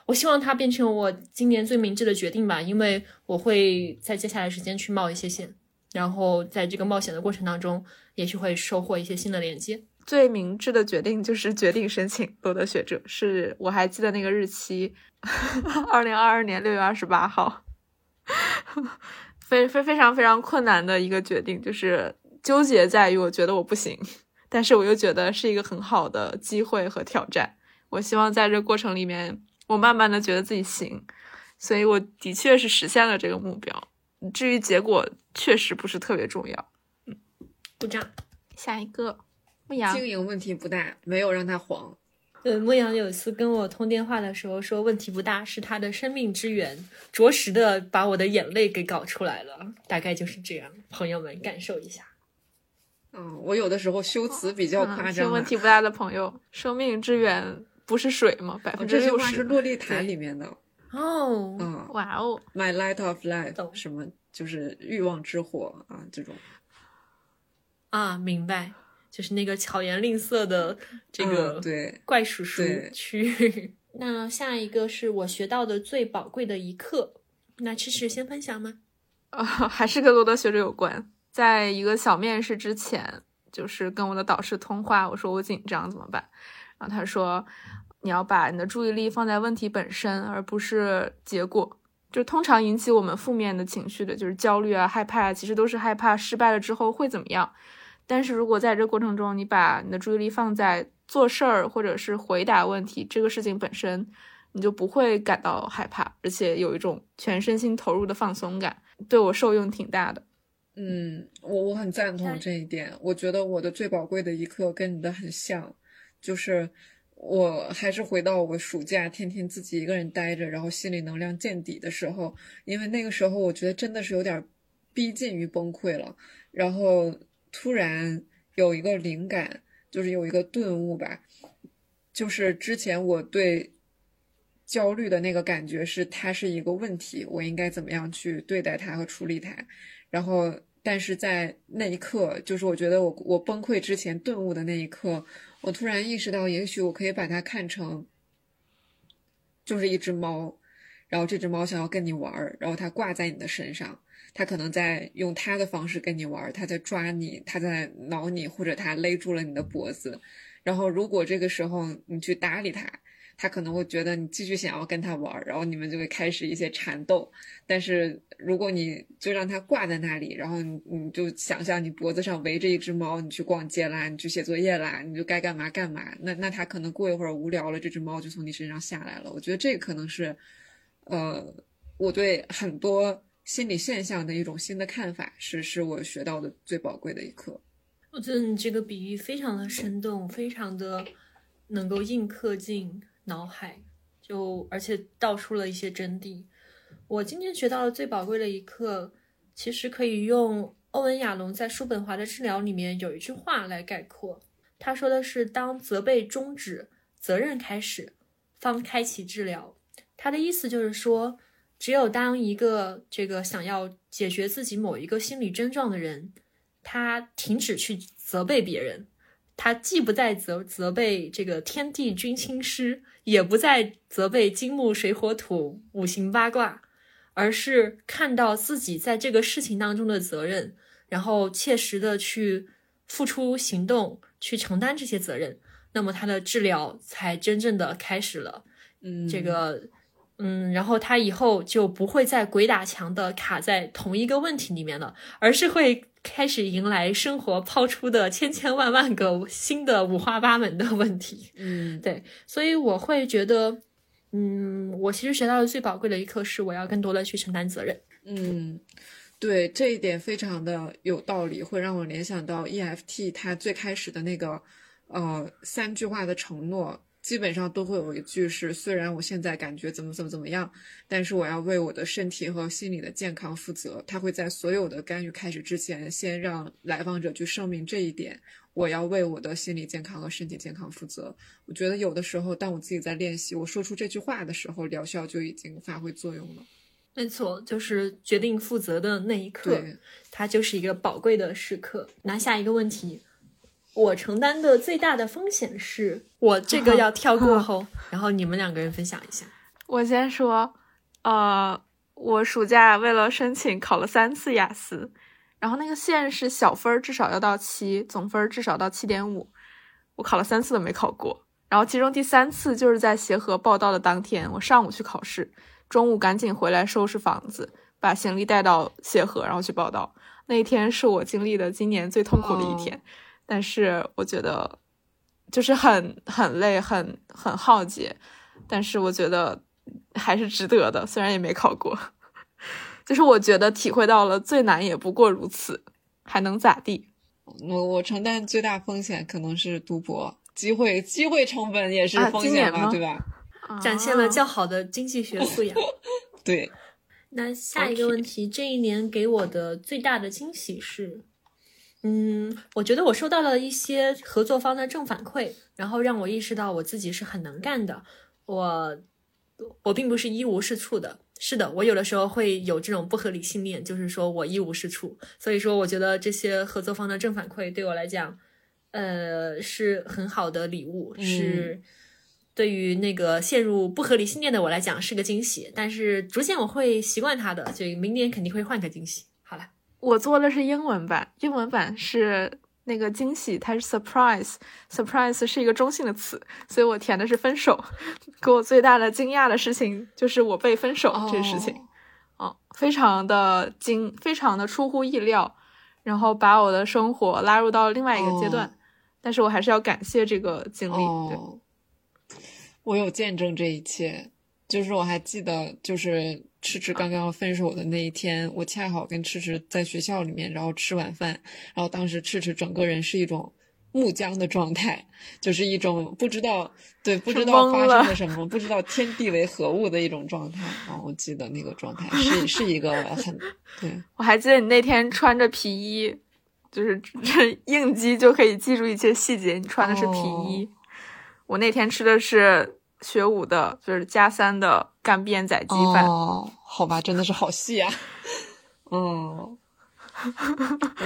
我希望它变成我今年最明智的决定吧，因为我会在接下来时间去冒一些险，然后在这个冒险的过程当中，也许会收获一些新的连接。最明智的决定就是决定申请罗德学者，是我还记得那个日期，二零二二年六月二十八号，非非非常非常困难的一个决定，就是纠结在于我觉得我不行，但是我又觉得是一个很好的机会和挑战。我希望在这过程里面，我慢慢的觉得自己行，所以我的确是实现了这个目标。至于结果，确实不是特别重要。嗯，鼓掌。下一个。牧羊经营问题不大，没有让他黄。对，牧羊有一次跟我通电话的时候说问题不大，是他的生命之源，着实的把我的眼泪给搞出来了。大概就是这样，朋友们感受一下。嗯，我有的时候修辞比较夸张。问题不大的朋友，生命之源不是水吗？百分之六十是《洛丽塔》里面的。哦，嗯，哇哦，My light of life，什么就是欲望之火啊，这种。啊，明白。就是那个巧言令色的这个对怪叔叔去。那下一个是我学到的最宝贵的一课。那吃吃先分享吗？啊，还是跟罗德学者有关。在一个小面试之前，就是跟我的导师通话，我说我紧张怎么办？然后他说你要把你的注意力放在问题本身，而不是结果。就通常引起我们负面的情绪的，就是焦虑啊、害怕啊，其实都是害怕失败了之后会怎么样。但是如果在这过程中，你把你的注意力放在做事儿或者是回答问题这个事情本身，你就不会感到害怕，而且有一种全身心投入的放松感，对我受用挺大的。嗯，我我很赞同这一点。我觉得我的最宝贵的一刻跟你的很像，就是我还是回到我暑假天天自己一个人待着，然后心理能量见底的时候，因为那个时候我觉得真的是有点逼近于崩溃了，然后。突然有一个灵感，就是有一个顿悟吧，就是之前我对焦虑的那个感觉是它是一个问题，我应该怎么样去对待它和处理它。然后，但是在那一刻，就是我觉得我我崩溃之前顿悟的那一刻，我突然意识到，也许我可以把它看成就是一只猫，然后这只猫想要跟你玩儿，然后它挂在你的身上，它可能在用它的方式跟你玩儿，它在抓你，它在挠你，或者它勒住了你的脖子。然后如果这个时候你去搭理它，它可能会觉得你继续想要跟它玩儿，然后你们就会开始一些缠斗。但是如果你就让它挂在那里，然后你你就想象你脖子上围着一只猫，你去逛街啦，你去写作业啦，你就该干嘛干嘛。那那它可能过一会儿无聊了，这只猫就从你身上下来了。我觉得这可能是。呃，我对很多心理现象的一种新的看法，是是我学到的最宝贵的一课。我觉得你这个比喻非常的生动，非常的能够印刻进脑海，就而且道出了一些真谛。我今天学到的最宝贵的一课，其实可以用欧文亚龙在《叔本华的治疗》里面有一句话来概括。他说的是：“当责备终止，责任开始，方开启治疗。”他的意思就是说，只有当一个这个想要解决自己某一个心理症状的人，他停止去责备别人，他既不再责责备这个天地君亲师，也不再责备金木水火土五行八卦，而是看到自己在这个事情当中的责任，然后切实的去付出行动，去承担这些责任，那么他的治疗才真正的开始了。嗯，这个。嗯，然后他以后就不会再鬼打墙的卡在同一个问题里面了，而是会开始迎来生活抛出的千千万万个新的五花八门的问题。嗯，对，所以我会觉得，嗯，我其实学到的最宝贵的一课是，我要更多的去承担责任。嗯，对，这一点非常的有道理，会让我联想到 EFT 它最开始的那个呃三句话的承诺。基本上都会有一句是：虽然我现在感觉怎么怎么怎么样，但是我要为我的身体和心理的健康负责。他会在所有的干预开始之前，先让来访者去声明这一点：我要为我的心理健康和身体健康负责。我觉得有的时候，当我自己在练习，我说出这句话的时候，疗效就已经发挥作用了。没错，就是决定负责的那一刻，它就是一个宝贵的时刻。拿下一个问题。我承担的最大的风险是我这个要跳过后，然后你们两个人分享一下。我先说，呃，我暑假为了申请考了三次雅思，然后那个线是小分至少要到七，总分至少到七点五，我考了三次都没考过。然后其中第三次就是在协和报到的当天，我上午去考试，中午赶紧回来收拾房子，把行李带到协和，然后去报到。那一天是我经历的今年最痛苦的一天。但是我觉得，就是很很累，很很耗竭，但是我觉得还是值得的。虽然也没考过，就是我觉得体会到了最难也不过如此，还能咋地？我我承担最大风险可能是读博，机会机会成本也是风险嘛，对吧？展现了较好的经济学素养。对。那下一个问题，这一年给我的最大的惊喜是。嗯，我觉得我收到了一些合作方的正反馈，然后让我意识到我自己是很能干的。我我并不是一无是处的。是的，我有的时候会有这种不合理信念，就是说我一无是处。所以说，我觉得这些合作方的正反馈对我来讲，呃，是很好的礼物，是对于那个陷入不合理信念的我来讲是个惊喜。但是逐渐我会习惯它的，所以明年肯定会换个惊喜。我做的是英文版，英文版是那个惊喜，它是 surprise，surprise 是一个中性的词，所以我填的是分手。给我最大的惊讶的事情就是我被分手这个事情，哦，非常的惊，非常的出乎意料，然后把我的生活拉入到另外一个阶段。但是我还是要感谢这个经历。对，我有见证这一切，就是我还记得，就是。赤赤刚刚分手的那一天，我恰好跟赤赤在学校里面，然后吃晚饭，然后当时赤赤整个人是一种木僵的状态，就是一种不知道对不知道发生了什么，不知道天地为何物的一种状态然后！我记得那个状态是是一个很对。我还记得你那天穿着皮衣，就是这 应激就可以记住一切细节。你穿的是皮衣，我那天吃的是。学武的，就是加三的干煸仔鸡饭。哦，好吧，真的是好细啊。嗯，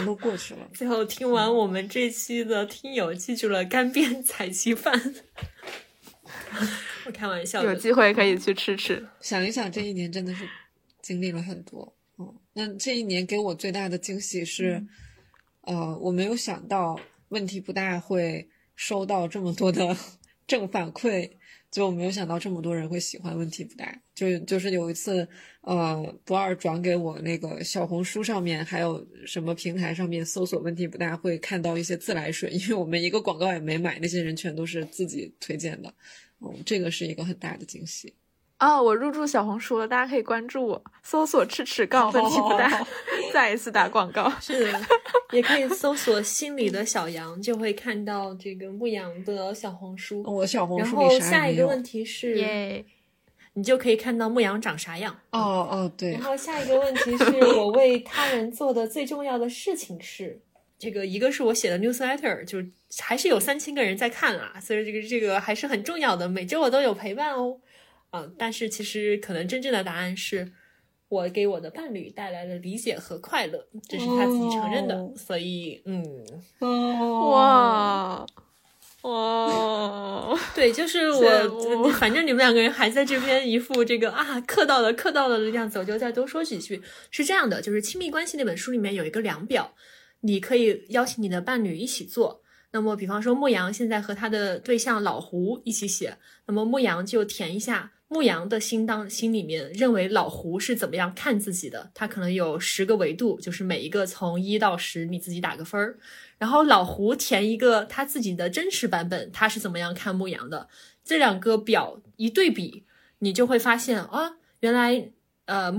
都过去了。最后听完我们这期的听友记住了干煸仔鸡饭。我开玩笑，有机会可以去吃吃。想一想，这一年真的是经历了很多。嗯，那这一年给我最大的惊喜是，呃，我没有想到问题不大会收到这么多的正反馈。就我没有想到这么多人会喜欢问题不大，就就是有一次，呃，不二转给我那个小红书上面还有什么平台上面搜索问题不大，会看到一些自来水，因为我们一个广告也没买，那些人全都是自己推荐的，嗯，这个是一个很大的惊喜。哦，我入驻小红书了，大家可以关注我，搜索“赤赤杠”问题不大。再一次打广告，是，也可以搜索“心里的小羊”，就会看到这个牧羊的小红书。我小红书然后下一个问题是，耶，你就可以看到牧羊长啥样。哦哦，对。然后下一个问题是我为他人做的最重要的事情是，这个一个是我写的 newsletter，就还是有三千个人在看啊，所以这个这个还是很重要的，每周我都有陪伴哦。嗯，但是其实可能真正的答案是，我给我的伴侣带来了理解和快乐，这是他自己承认的。所以，嗯，哇哇，对，就是我，反正你们两个人还在这边一副这个啊，磕到了，磕到了的样子，我就再多说几句。是这样的，就是亲密关系那本书里面有一个量表，你可以邀请你的伴侣一起做。那么，比方说牧羊现在和他的对象老胡一起写，那么牧羊就填一下。牧羊的心当心里面认为老胡是怎么样看自己的？他可能有十个维度，就是每一个从一到十，你自己打个分儿。然后老胡填一个他自己的真实版本，他是怎么样看牧羊的？这两个表一对比，你就会发现啊，原来呃，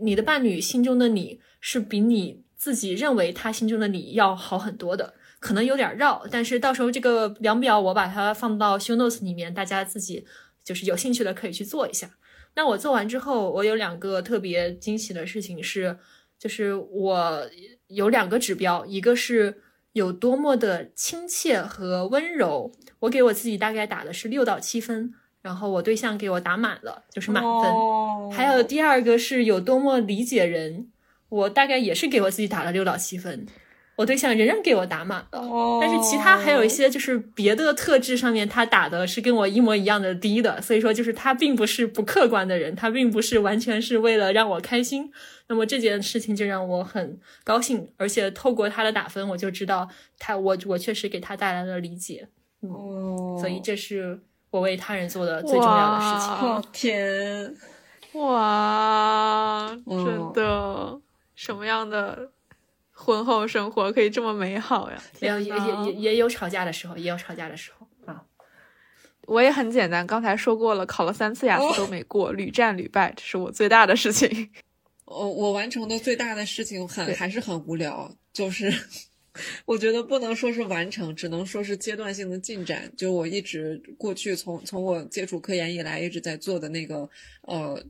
你的伴侣心中的你是比你自己认为他心中的你要好很多的。可能有点绕，但是到时候这个量表我把它放到秀 notes 里面，大家自己。就是有兴趣的可以去做一下。那我做完之后，我有两个特别惊喜的事情是，就是我有两个指标，一个是有多么的亲切和温柔，我给我自己大概打的是六到七分，然后我对象给我打满了，就是满分。还有第二个是有多么理解人，我大概也是给我自己打了六到七分。我对象仍然给我打满了，但是其他还有一些就是别的特质上面他打的是跟我一模一样的低的，所以说就是他并不是不客观的人，他并不是完全是为了让我开心。那么这件事情就让我很高兴，而且透过他的打分，我就知道他我我确实给他带来了理解。嗯，所以这是我为他人做的最重要的事情。天，哇，真的什么样的？婚后生活可以这么美好呀？也也也也也有吵架的时候，也有吵架的时候啊。我也很简单，刚才说过了，考了三次雅思都没过，屡战屡败，这是我最大的事情。我我完成的最大的事情很还是很无聊，就是 我觉得不能说是完成，只能说是阶段性的进展。就我一直过去从从我接触科研以来一直在做的那个呃。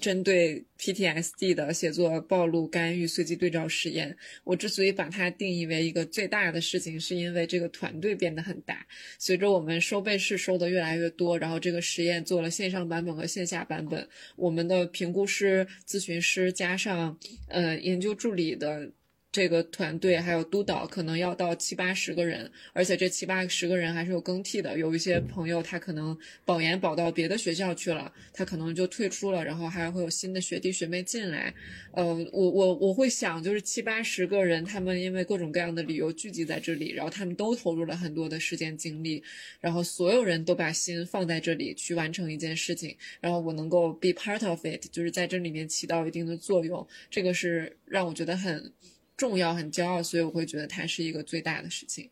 针对 PTSD 的写作暴露干预随机对照实验，我之所以把它定义为一个最大的事情，是因为这个团队变得很大。随着我们收被试收的越来越多，然后这个实验做了线上版本和线下版本，我们的评估师、咨询师加上呃研究助理的。这个团队还有督导可能要到七八十个人，而且这七八十个人还是有更替的。有一些朋友他可能保研保到别的学校去了，他可能就退出了，然后还会有新的学弟学妹进来。呃，我我我会想，就是七八十个人，他们因为各种各样的理由聚集在这里，然后他们都投入了很多的时间精力，然后所有人都把心放在这里去完成一件事情，然后我能够 be part of it，就是在这里面起到一定的作用，这个是让我觉得很。重要，很骄傲，所以我会觉得它是一个最大的事情。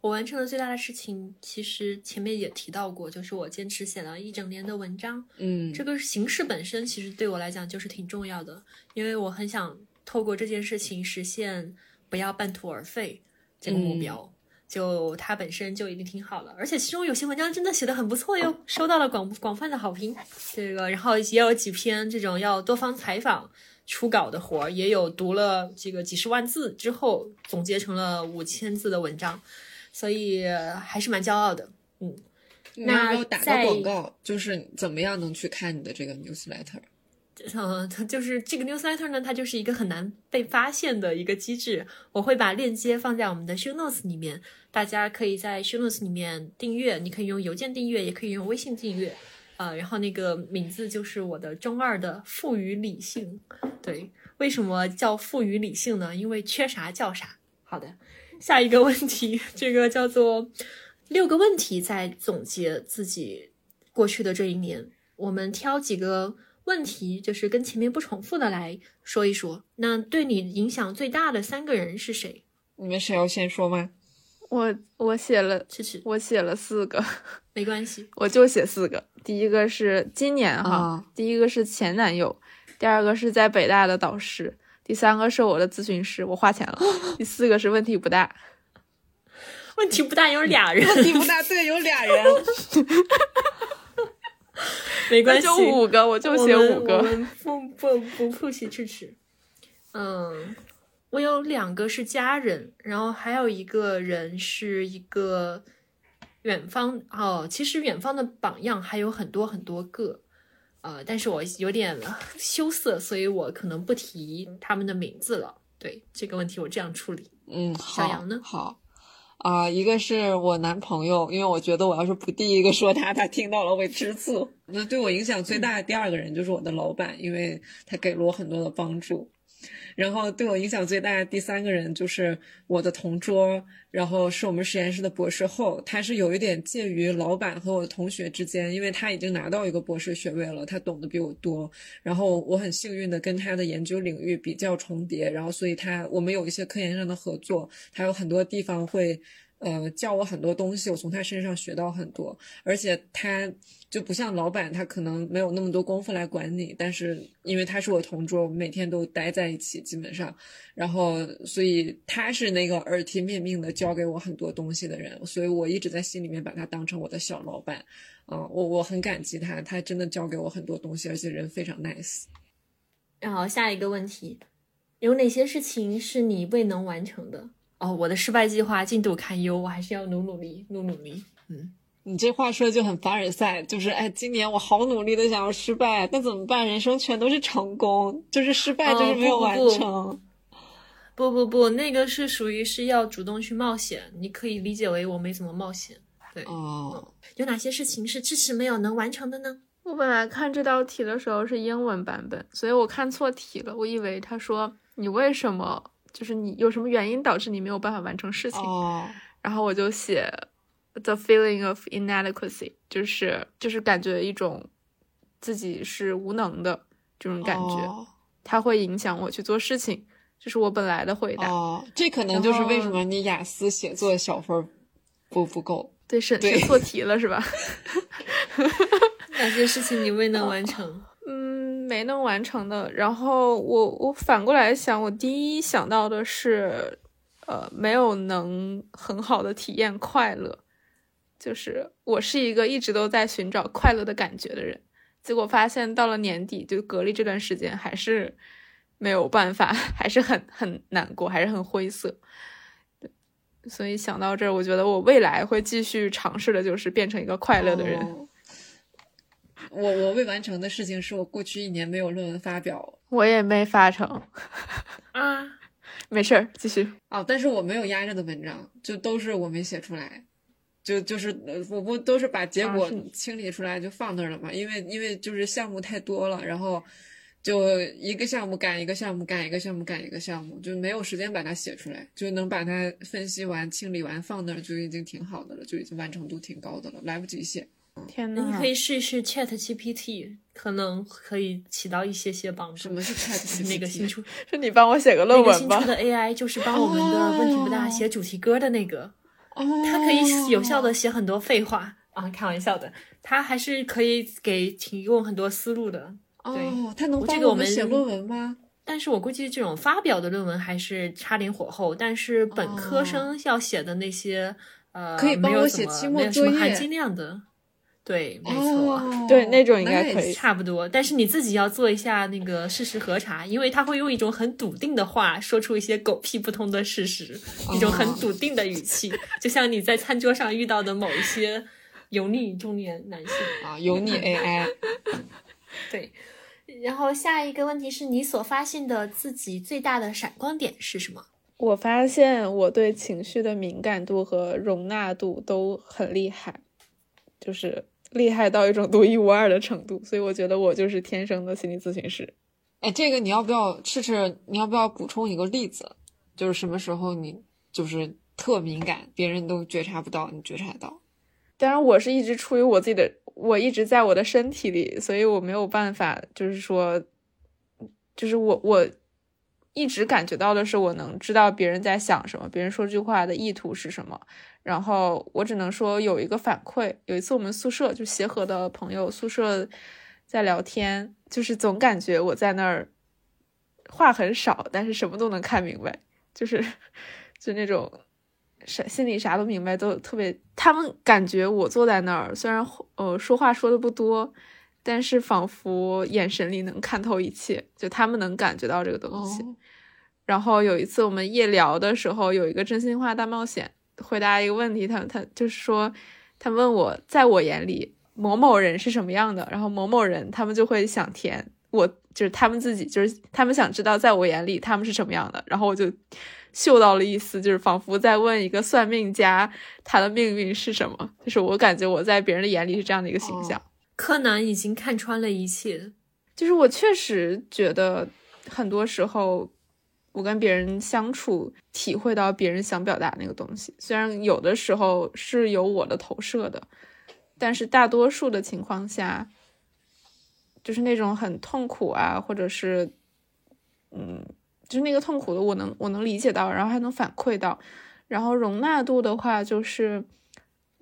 我完成的最大的事情，其实前面也提到过，就是我坚持写了一整年的文章。嗯，这个形式本身其实对我来讲就是挺重要的，因为我很想透过这件事情实现不要半途而废这个目标。就它本身就已经挺好了，而且其中有些文章真的写的很不错哟，收到了广广泛的好评。这个，然后也有几篇这种要多方采访。初稿的活儿也有读了这个几十万字之后总结成了五千字的文章，所以还是蛮骄傲的。嗯，那打个广告，就是怎么样能去看你的这个 newsletter？呃，就是这个 newsletter 呢，它就是一个很难被发现的一个机制。我会把链接放在我们的 show notes 里面，大家可以在 show notes 里面订阅。你可以用邮件订阅，也可以用微信订阅。啊，然后那个名字就是我的中二的赋予理性。对，为什么叫赋予理性呢？因为缺啥叫啥。好的，下一个问题，这个叫做六个问题，在总结自己过去的这一年。我们挑几个问题，就是跟前面不重复的来说一说。那对你影响最大的三个人是谁？你们谁要先说吗？我我写了，其实我写了四个，没关系，我就写四个。第一个是今年哈，第一个是前男友，第二个是在北大的导师，第三个是我的咨询师，我花钱了。第四个是问题不大，问题不大有俩 人，问题不大，对，有俩人。没关系，就五个，我就写五个。不不不复习支持。嗯，我有两个是家人，然后还有一个人是一个远方哦。其实远方的榜样还有很多很多个，呃，但是我有点 羞涩，所以我可能不提他们的名字了。对这个问题，我这样处理。嗯，小杨呢？好。啊，一个是我男朋友，因为我觉得我要是不第一个说他，他听到了会吃醋。那对我影响最大的第二个人就是我的老板，因为他给了我很多的帮助。然后对我影响最大的第三个人就是我的同桌，然后是我们实验室的博士后，他是有一点介于老板和我同学之间，因为他已经拿到一个博士学位了，他懂得比我多。然后我很幸运的跟他的研究领域比较重叠，然后所以他我们有一些科研上的合作，还有很多地方会。呃，教我很多东西，我从他身上学到很多，而且他就不像老板，他可能没有那么多功夫来管你，但是因为他是我同桌，我们每天都待在一起，基本上，然后所以他是那个耳提面命的教给我很多东西的人，所以我一直在心里面把他当成我的小老板，嗯，我我很感激他，他真的教给我很多东西，而且人非常 nice。然后下一个问题，有哪些事情是你未能完成的？哦，我的失败计划进度堪忧，我还是要努努力，努努力。嗯，你这话说的就很凡尔赛，就是哎，今年我好努力的想要失败，那怎么办？人生全都是成功，就是失败就是没有完成。不不不，那个是属于是要主动去冒险，你可以理解为我没怎么冒险。对，哦，有哪些事情是迟迟没有能完成的呢？我本来看这道题的时候是英文版本，所以我看错题了，我以为他说你为什么。就是你有什么原因导致你没有办法完成事情，然后我就写 the feeling of inadequacy，就是就是感觉一种自己是无能的这种感觉，它会影响我去做事情，这是我本来的回答。哦，这可能就是为什么你雅思写作小分不不够。对，审审错题了是吧？哪些事情你未能完成？没能完成的，然后我我反过来想，我第一想到的是，呃，没有能很好的体验快乐，就是我是一个一直都在寻找快乐的感觉的人，结果发现到了年底就隔离这段时间还是没有办法，还是很很难过，还是很灰色，所以想到这儿，我觉得我未来会继续尝试的，就是变成一个快乐的人。我我未完成的事情是我过去一年没有论文发表，我也没发成啊，没事儿，继续啊。但是我没有压着的文章，就都是我没写出来，就就是我不都是把结果清理出来就放那儿了嘛？因为因为就是项目太多了，然后就一个项目赶一个项目赶一个项目赶一个项目，就没有时间把它写出来，就能把它分析完清理完放那儿就已经挺好的了，就已经完成度挺高的了，来不及写。天呐，你可以试一试 Chat GPT，可能可以起到一些些帮助。什么是 Chat GPT？那个新出，是你帮我写个论文吧？新出的 AI 就是帮我们的问题不大写主题歌的那个，它可以有效的写很多废话啊，开玩笑的，它还是可以给提供很多思路的。哦，它能帮我们写论文吗？但是我估计这种发表的论文还是差点火候，但是本科生要写的那些，呃，可以帮我写期末作业，含金量的。对，没错，对那种应该可以。差不多，但是你自己要做一下那个事实核查，因为他会用一种很笃定的话说出一些狗屁不通的事实，一种很笃定的语气，就像你在餐桌上遇到的某一些油腻中年男性。啊，油腻 AI。对，然后下一个问题是你所发现的自己最大的闪光点是什么？我发现我对情绪的敏感度和容纳度都很厉害，就是厉害到一种独一无二的程度，所以我觉得我就是天生的心理咨询师。哎，这个你要不要试试？你要不要补充一个例子？就是什么时候你就是特敏感，别人都觉察不到，你觉察到？当然，我是一直处于我自己的，我一直在我的身体里，所以我没有办法，就是说，就是我我一直感觉到的是，我能知道别人在想什么，别人说这句话的意图是什么，然后我只能说有一个反馈。有一次我们宿舍就协和的朋友宿舍在聊天，就是总感觉我在那儿话很少，但是什么都能看明白，就是就那种。啥心里啥都明白，都特别。他们感觉我坐在那儿，虽然呃说话说的不多，但是仿佛眼神里能看透一切，就他们能感觉到这个东西。然后有一次我们夜聊的时候，有一个真心话大冒险，回答一个问题，他他就是说，他问我在我眼里某某人是什么样的，然后某某人他们就会想填，我就是他们自己就是他们想知道在我眼里他们是什么样的，然后我就。嗅到了一丝，就是仿佛在问一个算命家，他的命运是什么？就是我感觉我在别人的眼里是这样的一个形象。柯南已经看穿了一切，就是我确实觉得很多时候，我跟别人相处，体会到别人想表达那个东西。虽然有的时候是有我的投射的，但是大多数的情况下，就是那种很痛苦啊，或者是，嗯。就是那个痛苦的，我能我能理解到，然后还能反馈到，然后容纳度的话，就是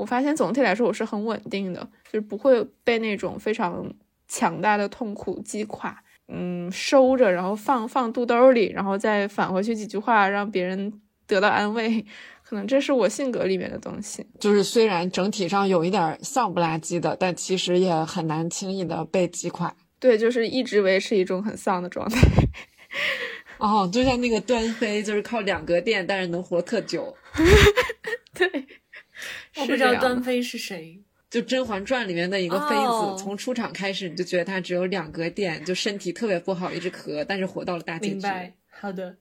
我发现总体来说我是很稳定的，就是不会被那种非常强大的痛苦击垮，嗯，收着，然后放放肚兜里，然后再返回去几句话，让别人得到安慰，可能这是我性格里面的东西。就是虽然整体上有一点丧不拉几的，但其实也很难轻易的被击垮。对，就是一直维持一种很丧的状态。哦，就像那个端妃，就是靠两格电，但是能活特久。对，我不知道端妃是谁。就《甄嬛传》里面的一个妃子，从出场开始你就觉得她只有两格电，就身体特别不好，一直咳，但是活到了大结局。明白，好的。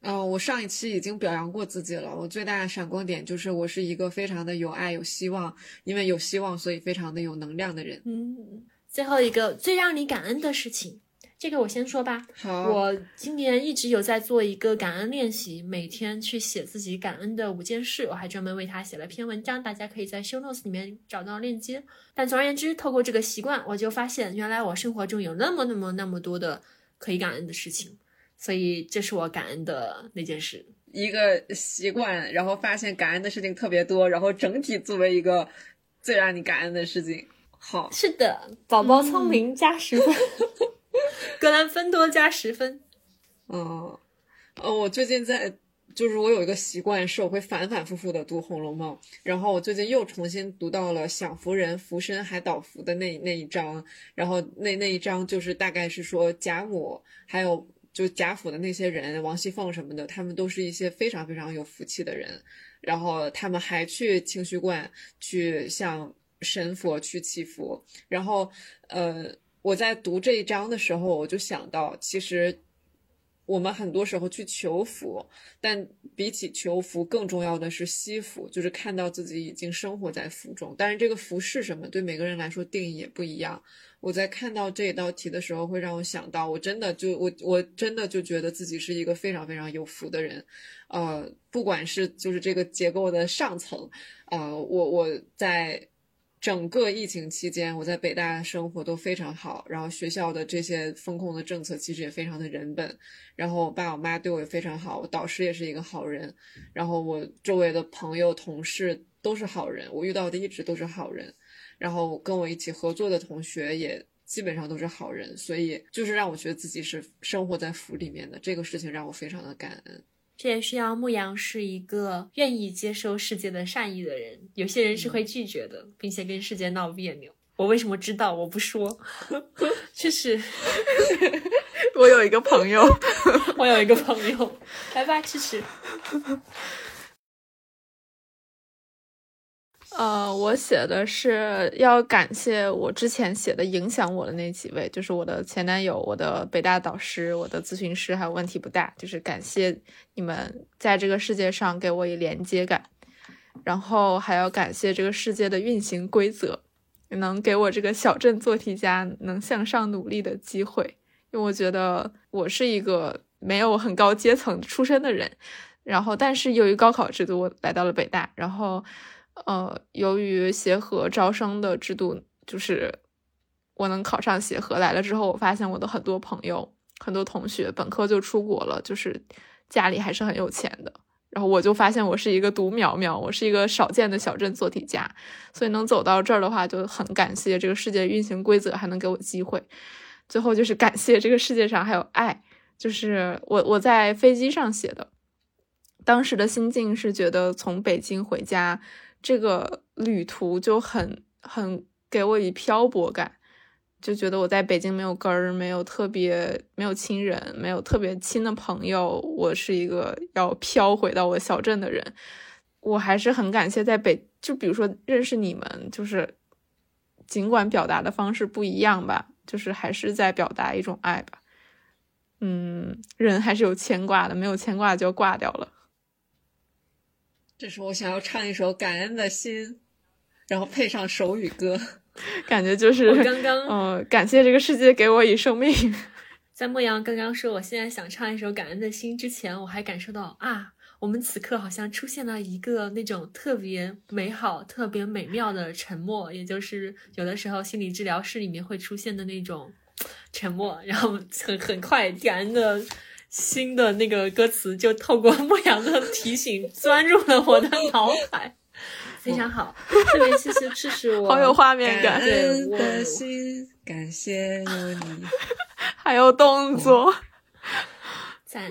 嗯，我上一期已经表扬过自己了。我最大的闪光点就是我是一个非常的有爱、有希望，因为有希望，所以非常的有能量的人。嗯，最后一个最让你感恩的事情。这个我先说吧。好，我今年一直有在做一个感恩练习，每天去写自己感恩的五件事。我还专门为他写了篇文章，大家可以在 show notes 里面找到链接。但总而言之，透过这个习惯，我就发现原来我生活中有那么那么那么多的可以感恩的事情，所以这是我感恩的那件事。一个习惯，然后发现感恩的事情特别多，然后整体作为一个最让你感恩的事情。好，是的，宝宝聪明加十分。格兰芬多加十分。嗯，呃，我最近在，就是我有一个习惯，是我会反反复复的读《红楼梦》，然后我最近又重新读到了享福人福身还倒福的那那一章，然后那那一章就是大概是说贾母还有就贾府的那些人，王熙凤什么的，他们都是一些非常非常有福气的人，然后他们还去清虚观去向神佛去祈福，然后呃。我在读这一章的时候，我就想到，其实我们很多时候去求福，但比起求福，更重要的是惜福，就是看到自己已经生活在福中。但是这个福是什么，对每个人来说定义也不一样。我在看到这一道题的时候，会让我想到，我真的就我我真的就觉得自己是一个非常非常有福的人。呃，不管是就是这个结构的上层，呃，我我在。整个疫情期间，我在北大生活都非常好，然后学校的这些风控的政策其实也非常的人本，然后我爸我妈对我也非常好，我导师也是一个好人，然后我周围的朋友同事都是好人，我遇到的一直都是好人，然后跟我一起合作的同学也基本上都是好人，所以就是让我觉得自己是生活在福里面的，这个事情让我非常的感恩。这也需要牧羊是一个愿意接收世界的善意的人。有些人是会拒绝的，并且跟世界闹别扭。我为什么知道？我不说。确实，我有一个朋友，我有一个朋友。来吧，吃吃。呃，我写的是要感谢我之前写的影响我的那几位，就是我的前男友、我的北大导师、我的咨询师，还有问题不大，就是感谢你们在这个世界上给我以连接感，然后还要感谢这个世界的运行规则，能给我这个小镇做题家能向上努力的机会，因为我觉得我是一个没有很高阶层出身的人，然后但是由于高考制度，我来到了北大，然后。呃，由于协和招生的制度，就是我能考上协和来了之后，我发现我的很多朋友、很多同学本科就出国了，就是家里还是很有钱的。然后我就发现我是一个独苗苗，我是一个少见的小镇做题家，所以能走到这儿的话，就很感谢这个世界运行规则还能给我机会。最后就是感谢这个世界上还有爱，就是我我在飞机上写的，当时的心境是觉得从北京回家。这个旅途就很很给我以漂泊感，就觉得我在北京没有根儿，没有特别没有亲人，没有特别亲的朋友，我是一个要飘回到我小镇的人。我还是很感谢在北，就比如说认识你们，就是尽管表达的方式不一样吧，就是还是在表达一种爱吧。嗯，人还是有牵挂的，没有牵挂就要挂掉了。这是我想要唱一首《感恩的心》，然后配上手语歌，感觉就是刚刚嗯，感谢这个世界给我以生命。在莫阳刚刚说我现在想唱一首《感恩的心》之前，我还感受到啊，我们此刻好像出现了一个那种特别美好、特别美妙的沉默，也就是有的时候心理治疗室里面会出现的那种沉默，然后很很快感恩的。新的那个歌词就透过牧羊的提醒钻入了我的脑海，非常好，特别谢谢支持我，好有画面感。感恩的心，感谢有你，还有动作，赞。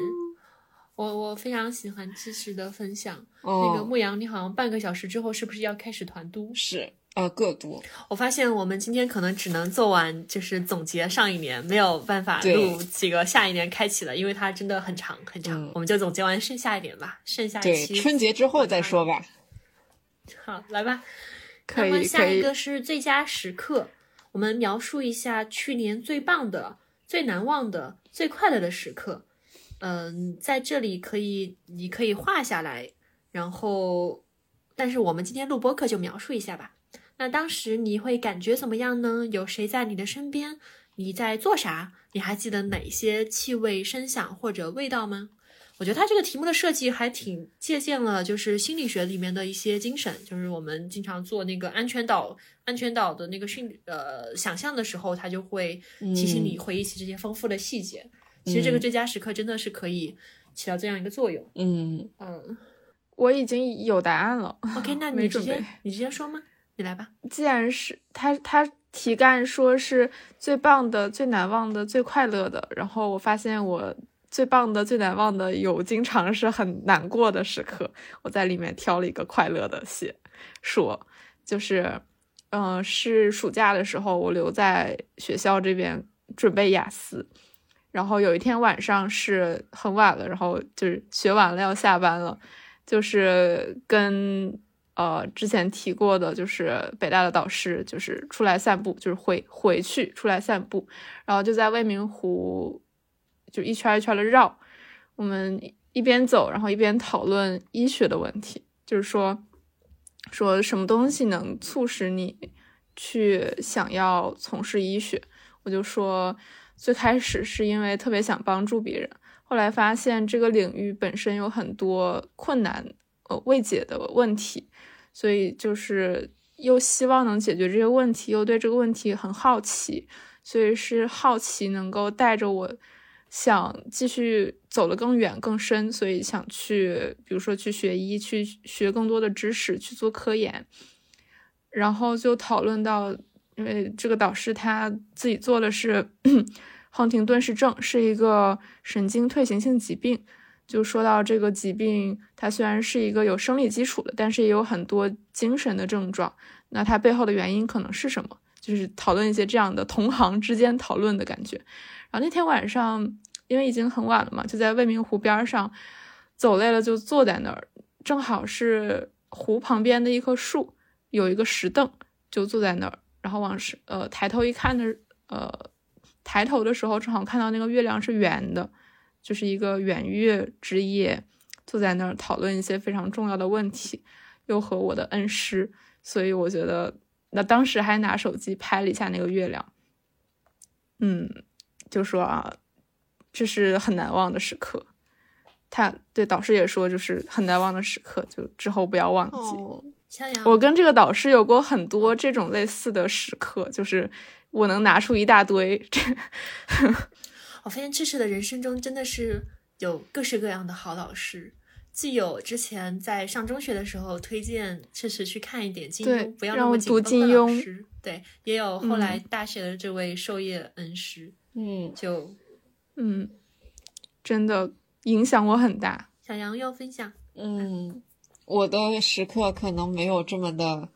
我我非常喜欢知识的分享。那个牧羊，你好像半个小时之后是不是要开始团都？是。呃，各多。我发现我们今天可能只能做完，就是总结上一年，没有办法录几个下一年开启了，因为它真的很长很长。我们就总结完剩下一点吧，剩下对春节之后再说吧。好，来吧。那么下一个是最佳时刻，我们描述一下去年最棒的、最难忘的、最快乐的时刻。嗯，在这里可以，你可以画下来，然后，但是我们今天录播课就描述一下吧。那当时你会感觉怎么样呢？有谁在你的身边？你在做啥？你还记得哪些气味、声响或者味道吗？我觉得它这个题目的设计还挺借鉴了，就是心理学里面的一些精神，就是我们经常做那个安全岛、安全岛的那个训呃想象的时候，它就会提醒你回忆起这些丰富的细节。其实这个最佳时刻真的是可以起到这样一个作用。嗯嗯，我已经有答案了。OK，那你直接你直接说吗？你来吧。既然是他，他题干说是最棒的、最难忘的、最快乐的，然后我发现我最棒的、最难忘的有经常是很难过的时刻，我在里面挑了一个快乐的写，说就是，嗯，是暑假的时候，我留在学校这边准备雅思，然后有一天晚上是很晚了，然后就是学完了要下班了，就是跟。呃，之前提过的，就是北大的导师，就是出来散步，就是回回去出来散步，然后就在未名湖，就一圈一圈的绕。我们一边走，然后一边讨论医学的问题，就是说，说什么东西能促使你去想要从事医学？我就说，最开始是因为特别想帮助别人，后来发现这个领域本身有很多困难，呃，未解的问题。所以就是又希望能解决这些问题，又对这个问题很好奇，所以是好奇能够带着我想继续走得更远更深，所以想去，比如说去学医，去学更多的知识，去做科研。然后就讨论到，因为这个导师他自己做的是 亨廷顿氏症，是一个神经退行性疾病。就说到这个疾病，它虽然是一个有生理基础的，但是也有很多精神的症状。那它背后的原因可能是什么？就是讨论一些这样的同行之间讨论的感觉。然后那天晚上，因为已经很晚了嘛，就在未名湖边上走累了，就坐在那儿。正好是湖旁边的一棵树，有一个石凳，就坐在那儿，然后往呃抬头一看的，呃抬头的时候正好看到那个月亮是圆的，就是一个圆月之夜，坐在那儿讨论一些非常重要的问题，又和我的恩师，所以我觉得那当时还拿手机拍了一下那个月亮，嗯，就说啊，这是很难忘的时刻。他对导师也说，就是很难忘的时刻，就之后不要忘记。我跟这个导师有过很多这种类似的时刻，就是我能拿出一大堆。我发现确实的人生中真的是有各式各样的好老师，既有之前在上中学的时候推荐赤池去看一点金庸，不要那么读金庸，对，也有后来大学的这位授业恩师，嗯，就嗯，真的。影响我很大。小杨要分享，嗯，我的时刻可能没有这么的，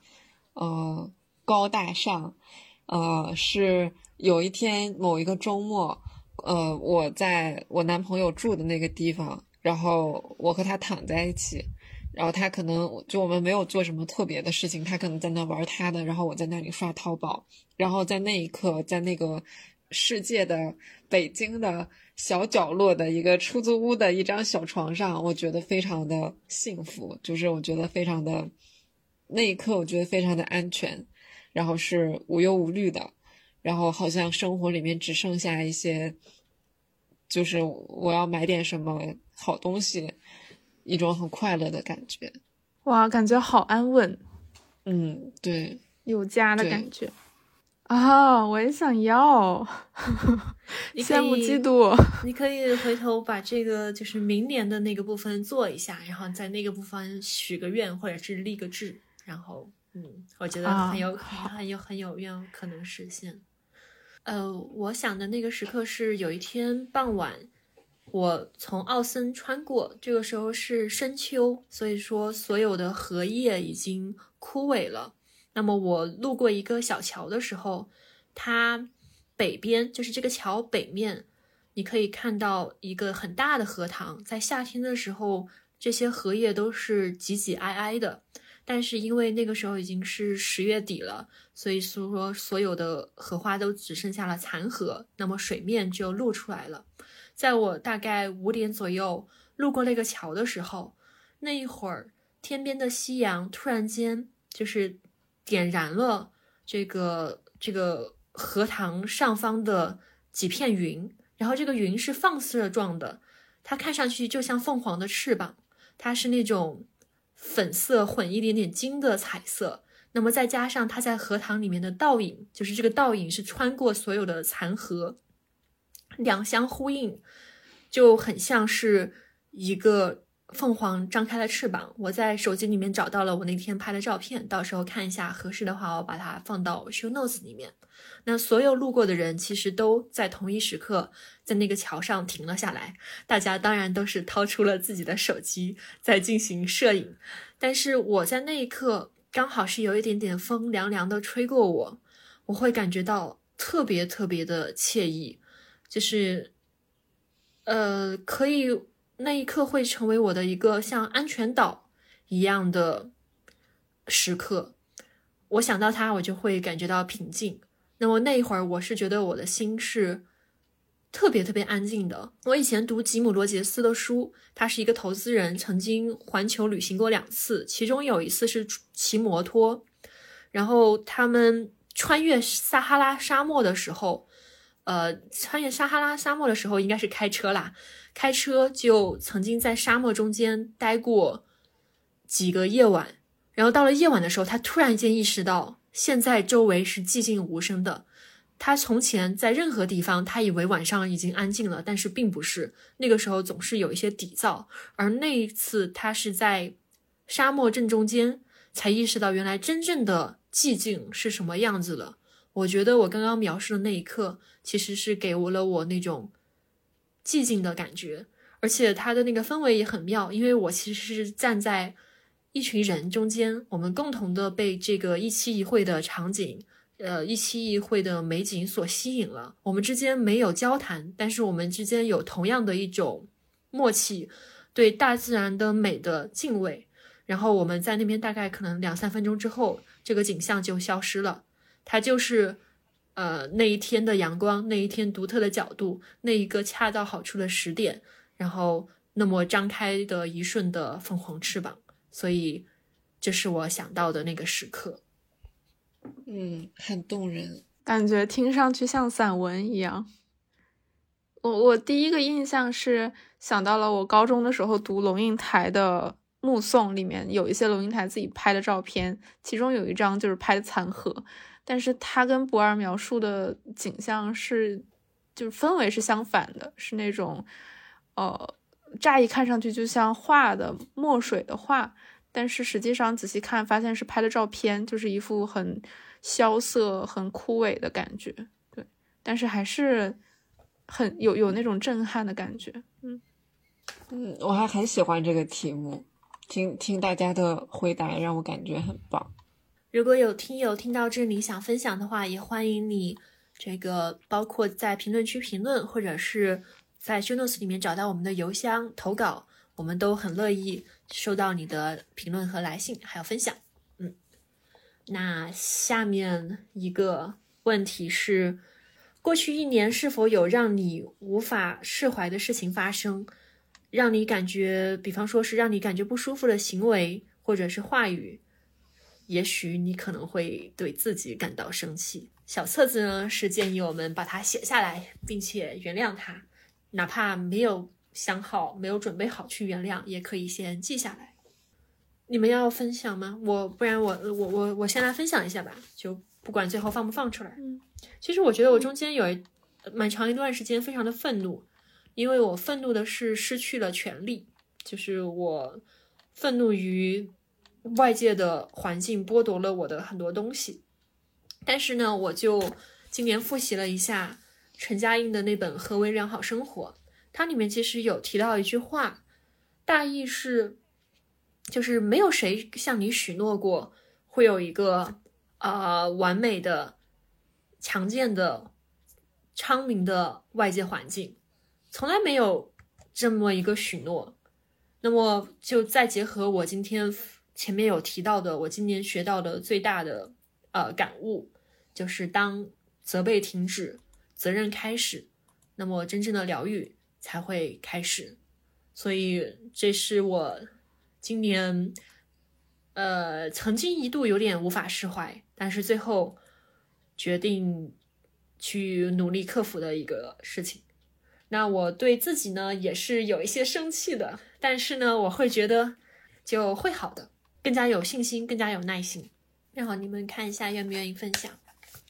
呃，高大上，呃，是有一天某一个周末，呃，我在我男朋友住的那个地方，然后我和他躺在一起，然后他可能就我们没有做什么特别的事情，他可能在那玩他的，然后我在那里刷淘宝，然后在那一刻，在那个世界的北京的。小角落的一个出租屋的一张小床上，我觉得非常的幸福，就是我觉得非常的那一刻，我觉得非常的安全，然后是无忧无虑的，然后好像生活里面只剩下一些，就是我要买点什么好东西，一种很快乐的感觉。哇，感觉好安稳。嗯，对，有家的感觉。啊，我也想要，羡慕嫉妒。你可以回头把这个就是明年的那个部分做一下，然后在那个部分许个愿，或者是立个志，然后嗯，我觉得很有很有很有愿可能实现。呃，我想的那个时刻是有一天傍晚，我从奥森穿过，这个时候是深秋，所以说所有的荷叶已经枯萎了。那么我路过一个小桥的时候，它北边就是这个桥北面，你可以看到一个很大的荷塘。在夏天的时候，这些荷叶都是挤挤挨挨的，但是因为那个时候已经是十月底了，所以说所有的荷花都只剩下了残荷，那么水面就露出来了。在我大概五点左右路过那个桥的时候，那一会儿天边的夕阳突然间就是。点燃了这个这个荷塘上方的几片云，然后这个云是放射状的，它看上去就像凤凰的翅膀，它是那种粉色混一点点金的彩色。那么再加上它在荷塘里面的倒影，就是这个倒影是穿过所有的残荷，两相呼应，就很像是一个。凤凰张开了翅膀，我在手机里面找到了我那天拍的照片，到时候看一下合适的话，我把它放到 show notes 里面。那所有路过的人其实都在同一时刻在那个桥上停了下来，大家当然都是掏出了自己的手机在进行摄影。但是我在那一刻刚好是有一点点风凉凉的吹过我，我会感觉到特别特别的惬意，就是呃可以。那一刻会成为我的一个像安全岛一样的时刻，我想到它，我就会感觉到平静。那么那一会儿，我是觉得我的心是特别特别安静的。我以前读吉姆·罗杰斯的书，他是一个投资人，曾经环球旅行过两次，其中有一次是骑摩托，然后他们穿越撒哈拉沙漠的时候，呃，穿越撒哈拉沙漠的时候应该是开车啦。开车就曾经在沙漠中间待过几个夜晚，然后到了夜晚的时候，他突然间意识到现在周围是寂静无声的。他从前在任何地方，他以为晚上已经安静了，但是并不是，那个时候总是有一些底噪。而那一次，他是在沙漠正中间才意识到，原来真正的寂静是什么样子了。我觉得我刚刚描述的那一刻，其实是给我了我那种。寂静的感觉，而且它的那个氛围也很妙，因为我其实是站在一群人中间，我们共同的被这个一期一会的场景，呃，一期一会的美景所吸引了。我们之间没有交谈，但是我们之间有同样的一种默契，对大自然的美的敬畏。然后我们在那边大概可能两三分钟之后，这个景象就消失了。它就是呃那一天的阳光，那一天独特的角度，那一个恰到好处的时点，然后那么张开的一瞬的凤凰翅膀。所以这是我想到的那个时刻。嗯，很动人，感觉听上去像散文一样。我我第一个印象是想到了我高中的时候读龙应台的《目送》，里面有一些龙应台自己拍的照片，其中有一张就是拍的残荷，但是他跟博尔描述的景象是，就是氛围是相反的，是那种，呃，乍一看上去就像画的墨水的画。但是实际上仔细看，发现是拍的照片，就是一幅很萧瑟、很枯萎的感觉。对，但是还是很有有那种震撼的感觉。嗯嗯，我还很喜欢这个题目，听听大家的回答让我感觉很棒。如果有听友听到这里想分享的话，也欢迎你这个包括在评论区评论，或者是在 show notes 里面找到我们的邮箱投稿，我们都很乐意。收到你的评论和来信，还有分享，嗯，那下面一个问题是：过去一年是否有让你无法释怀的事情发生，让你感觉，比方说是让你感觉不舒服的行为或者是话语？也许你可能会对自己感到生气。小册子呢是建议我们把它写下来，并且原谅它，哪怕没有。想好没有准备好去原谅，也可以先记下来。你们要分享吗？我不然我我我我先来分享一下吧，就不管最后放不放出来。嗯，其实我觉得我中间有蛮长一段时间非常的愤怒，因为我愤怒的是失去了权利，就是我愤怒于外界的环境剥夺了我的很多东西。但是呢，我就今年复习了一下陈嘉映的那本《何为良好生活》。它里面其实有提到一句话，大意是，就是没有谁向你许诺过会有一个呃完美的、强健的、昌明的外界环境，从来没有这么一个许诺。那么就再结合我今天前面有提到的，我今年学到的最大的呃感悟，就是当责备停止，责任开始，那么真正的疗愈。才会开始，所以这是我今年，呃，曾经一度有点无法释怀，但是最后决定去努力克服的一个事情。那我对自己呢也是有一些生气的，但是呢，我会觉得就会好的，更加有信心，更加有耐心。然后你们看一下，愿不愿意分享？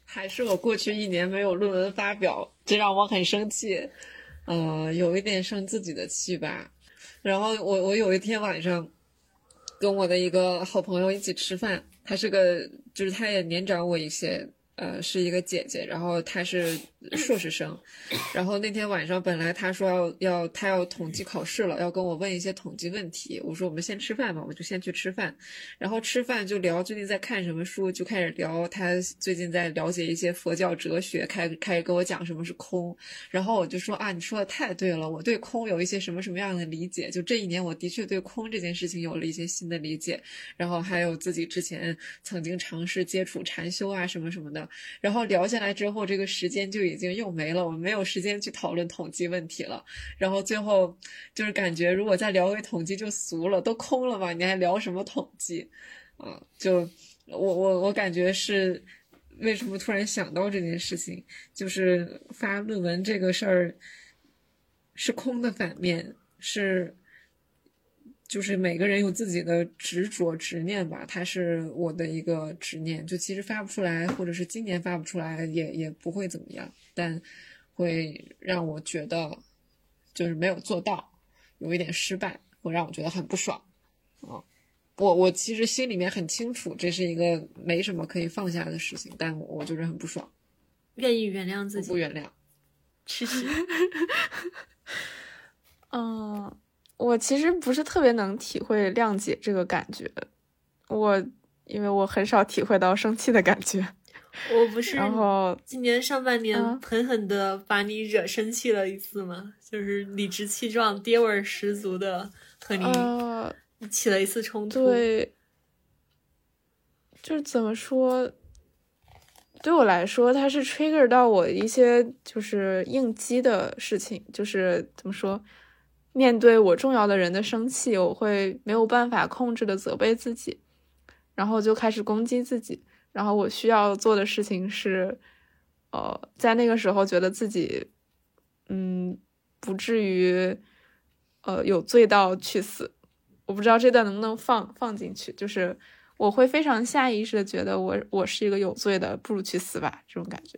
还是我过去一年没有论文发表，这让我很生气。呃，有一点生自己的气吧。然后我我有一天晚上，跟我的一个好朋友一起吃饭，她是个，就是她也年长我一些。呃，是一个姐姐，然后她是硕士生，然后那天晚上本来他说要要他要统计考试了，要跟我问一些统计问题，我说我们先吃饭吧，我就先去吃饭，然后吃饭就聊最近在看什么书，就开始聊他最近在了解一些佛教哲学，开开始跟我讲什么是空，然后我就说啊，你说的太对了，我对空有一些什么什么样的理解，就这一年我的确对空这件事情有了一些新的理解，然后还有自己之前曾经尝试接触禅修啊什么什么的。然后聊下来之后，这个时间就已已经又没了，我没有时间去讨论统计问题了。然后最后就是感觉，如果再聊回统计就俗了，都空了嘛，你还聊什么统计？啊，就我我我感觉是为什么突然想到这件事情，就是发论文这个事儿是空的反面是。就是每个人有自己的执着执念吧，它是我的一个执念。就其实发不出来，或者是今年发不出来，也也不会怎么样，但会让我觉得就是没有做到，有一点失败，会让我觉得很不爽。啊，我我其实心里面很清楚，这是一个没什么可以放下的事情，但我就是很不爽。愿意原谅自己？不原谅。其实，嗯。我其实不是特别能体会谅解这个感觉，我因为我很少体会到生气的感觉。我不是，然后今年上半年狠狠的把你惹生气了一次吗？就是理直气壮、爹味儿十足的和你起了一次冲突。对，就是怎么说？对我来说，它是 trigger 到我一些就是应激的事情，就是怎么说？面对我重要的人的生气，我会没有办法控制的责备自己，然后就开始攻击自己。然后我需要做的事情是，呃，在那个时候觉得自己，嗯，不至于，呃，有罪到去死。我不知道这段能不能放放进去，就是我会非常下意识的觉得我我是一个有罪的，不如去死吧这种感觉。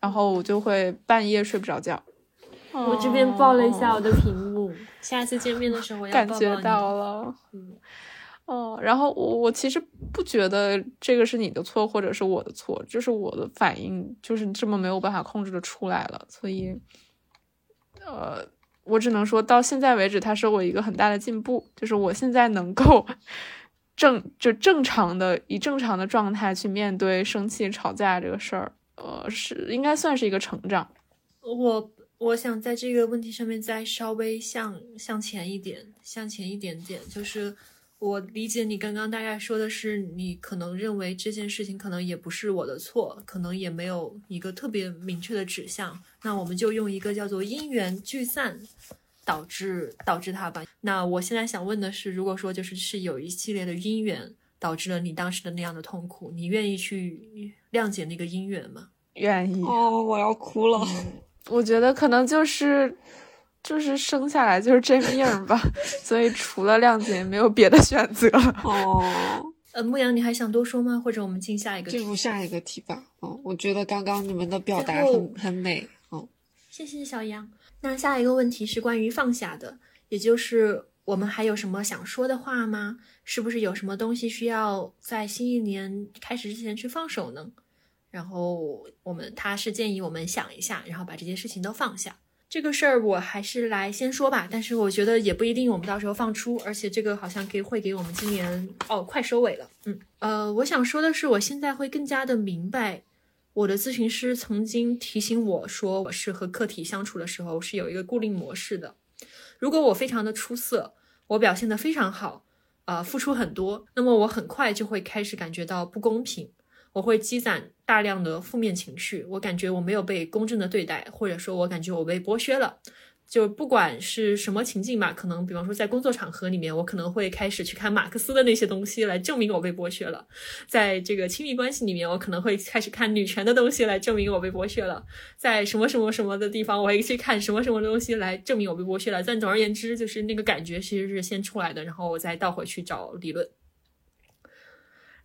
然后我就会半夜睡不着觉。我这边抱了一下我的屏幕，下次见面的时候我要感觉到了。嗯。哦，然后我我其实不觉得这个是你的错，或者是我的错，就是我的反应就是这么没有办法控制的出来了，所以，呃，我只能说到现在为止，它是我一个很大的进步，就是我现在能够正就正常的以正常的状态去面对生气吵架这个事儿，呃，是应该算是一个成长。我我想在这个问题上面再稍微向向前一点，向前一点点，就是。我理解你刚刚大概说的是，你可能认为这件事情可能也不是我的错，可能也没有一个特别明确的指向。那我们就用一个叫做因缘聚散导致导致它吧。那我现在想问的是，如果说就是是有一系列的因缘导致了你当时的那样的痛苦，你愿意去谅解那个因缘吗？愿意。哦，我要哭了。我觉得可能就是。就是生下来就是这命吧，所以除了谅解没有别的选择。哦，呃，牧羊，你还想多说吗？或者我们进下一个？进入下一个题吧。哦，我觉得刚刚你们的表达很很美。哦，谢谢小杨。那下一个问题是关于放下的，也就是我们还有什么想说的话吗？是不是有什么东西需要在新一年开始之前去放手呢？然后我们他是建议我们想一下，然后把这些事情都放下。这个事儿我还是来先说吧，但是我觉得也不一定，我们到时候放出，而且这个好像给会给我们今年哦快收尾了，嗯呃，我想说的是，我现在会更加的明白，我的咨询师曾经提醒我说，我是和客体相处的时候是有一个固定模式的，如果我非常的出色，我表现的非常好，呃，付出很多，那么我很快就会开始感觉到不公平。我会积攒大量的负面情绪，我感觉我没有被公正的对待，或者说我感觉我被剥削了。就不管是什么情境吧，可能比方说在工作场合里面，我可能会开始去看马克思的那些东西来证明我被剥削了；在这个亲密关系里面，我可能会开始看女权的东西来证明我被剥削了；在什么什么什么的地方，我会去看什么什么东西来证明我被剥削了。但总而言之，就是那个感觉其实是先出来的，然后我再倒回去找理论。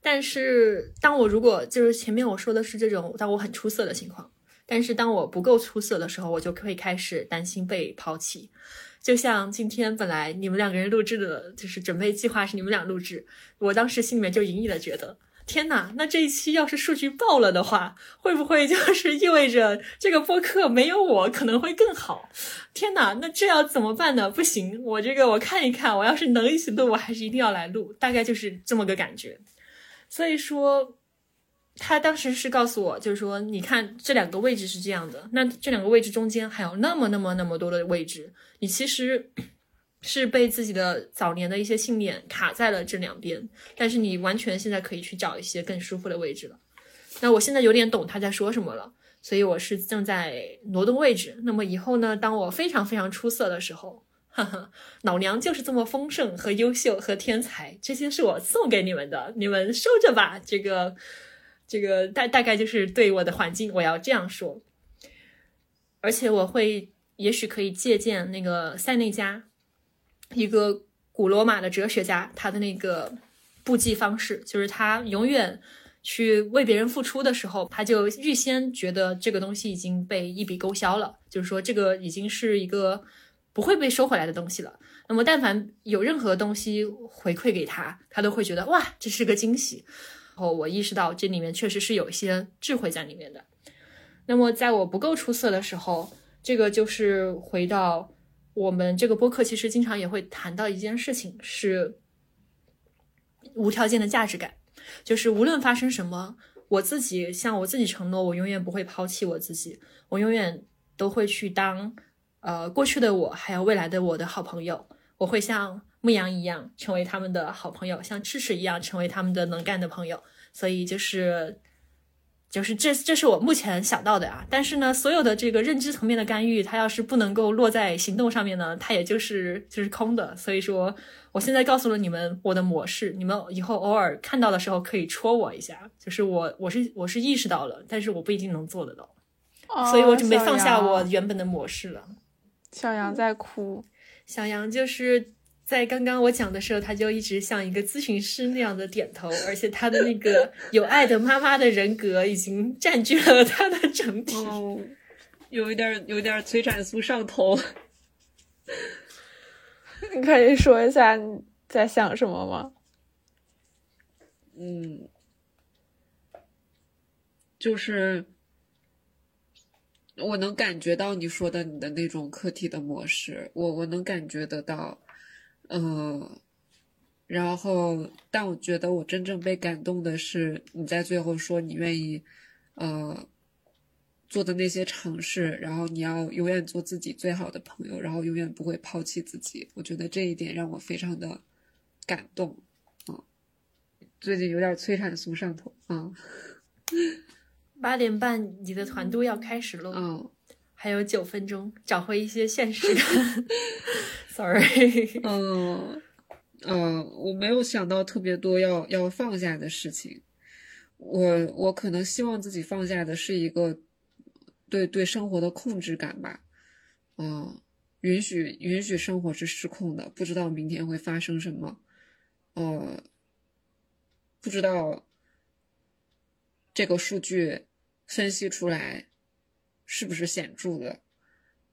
但是，当我如果就是前面我说的是这种当我很出色的情况，但是当我不够出色的时候，我就会开始担心被抛弃。就像今天本来你们两个人录制的，就是准备计划是你们俩录制，我当时心里面就隐隐的觉得，天哪，那这一期要是数据爆了的话，会不会就是意味着这个播客没有我可能会更好？天哪，那这要怎么办呢？不行，我这个我看一看，我要是能一起录，我还是一定要来录，大概就是这么个感觉。所以说，他当时是告诉我，就是说，你看这两个位置是这样的，那这两个位置中间还有那么那么那么多的位置，你其实 是被自己的早年的一些信念卡在了这两边，但是你完全现在可以去找一些更舒服的位置了。那我现在有点懂他在说什么了，所以我是正在挪动位置。那么以后呢，当我非常非常出色的时候。哈哈，老娘就是这么丰盛和优秀和天才，这些是我送给你们的，你们收着吧。这个，这个大大概就是对我的环境，我要这样说。而且我会，也许可以借鉴那个塞内加，一个古罗马的哲学家，他的那个布计方式，就是他永远去为别人付出的时候，他就预先觉得这个东西已经被一笔勾销了，就是说这个已经是一个。不会被收回来的东西了。那么，但凡有任何东西回馈给他，他都会觉得哇，这是个惊喜。然后我意识到这里面确实是有一些智慧在里面的。那么，在我不够出色的时候，这个就是回到我们这个播客，其实经常也会谈到一件事情，是无条件的价值感，就是无论发生什么，我自己向我自己承诺，我永远不会抛弃我自己，我永远都会去当。呃，过去的我还有未来的我的好朋友，我会像牧羊一样成为他们的好朋友，像智齿一样成为他们的能干的朋友。所以就是。就是这，这是我目前想到的啊。但是呢，所有的这个认知层面的干预，它要是不能够落在行动上面呢，它也就是就是空的。所以说，我现在告诉了你们我的模式，你们以后偶尔看到的时候可以戳我一下。就是我，我是我是意识到了，但是我不一定能做得到，所以我准备放下我原本的模式了。小杨在哭，小杨就是。在刚刚我讲的时候，他就一直像一个咨询师那样的点头，而且他的那个 有爱的妈妈的人格已经占据了他的整体，有一点有点催产素上头。你可以说一下你在想什么吗？嗯，就是我能感觉到你说的你的那种课题的模式，我我能感觉得到。嗯，然后，但我觉得我真正被感动的是你在最后说你愿意，呃，做的那些尝试，然后你要永远做自己最好的朋友，然后永远不会抛弃自己。我觉得这一点让我非常的感动。嗯，最近有点催产素上头。嗯，八点半你的团都要开始喽。嗯。还有九分钟，找回一些现实感。Sorry，嗯嗯，我没有想到特别多要要放下的事情。我我可能希望自己放下的是一个对对生活的控制感吧。嗯，允许允许生活是失控的，不知道明天会发生什么。呃，不知道这个数据分析出来。是不是显著的？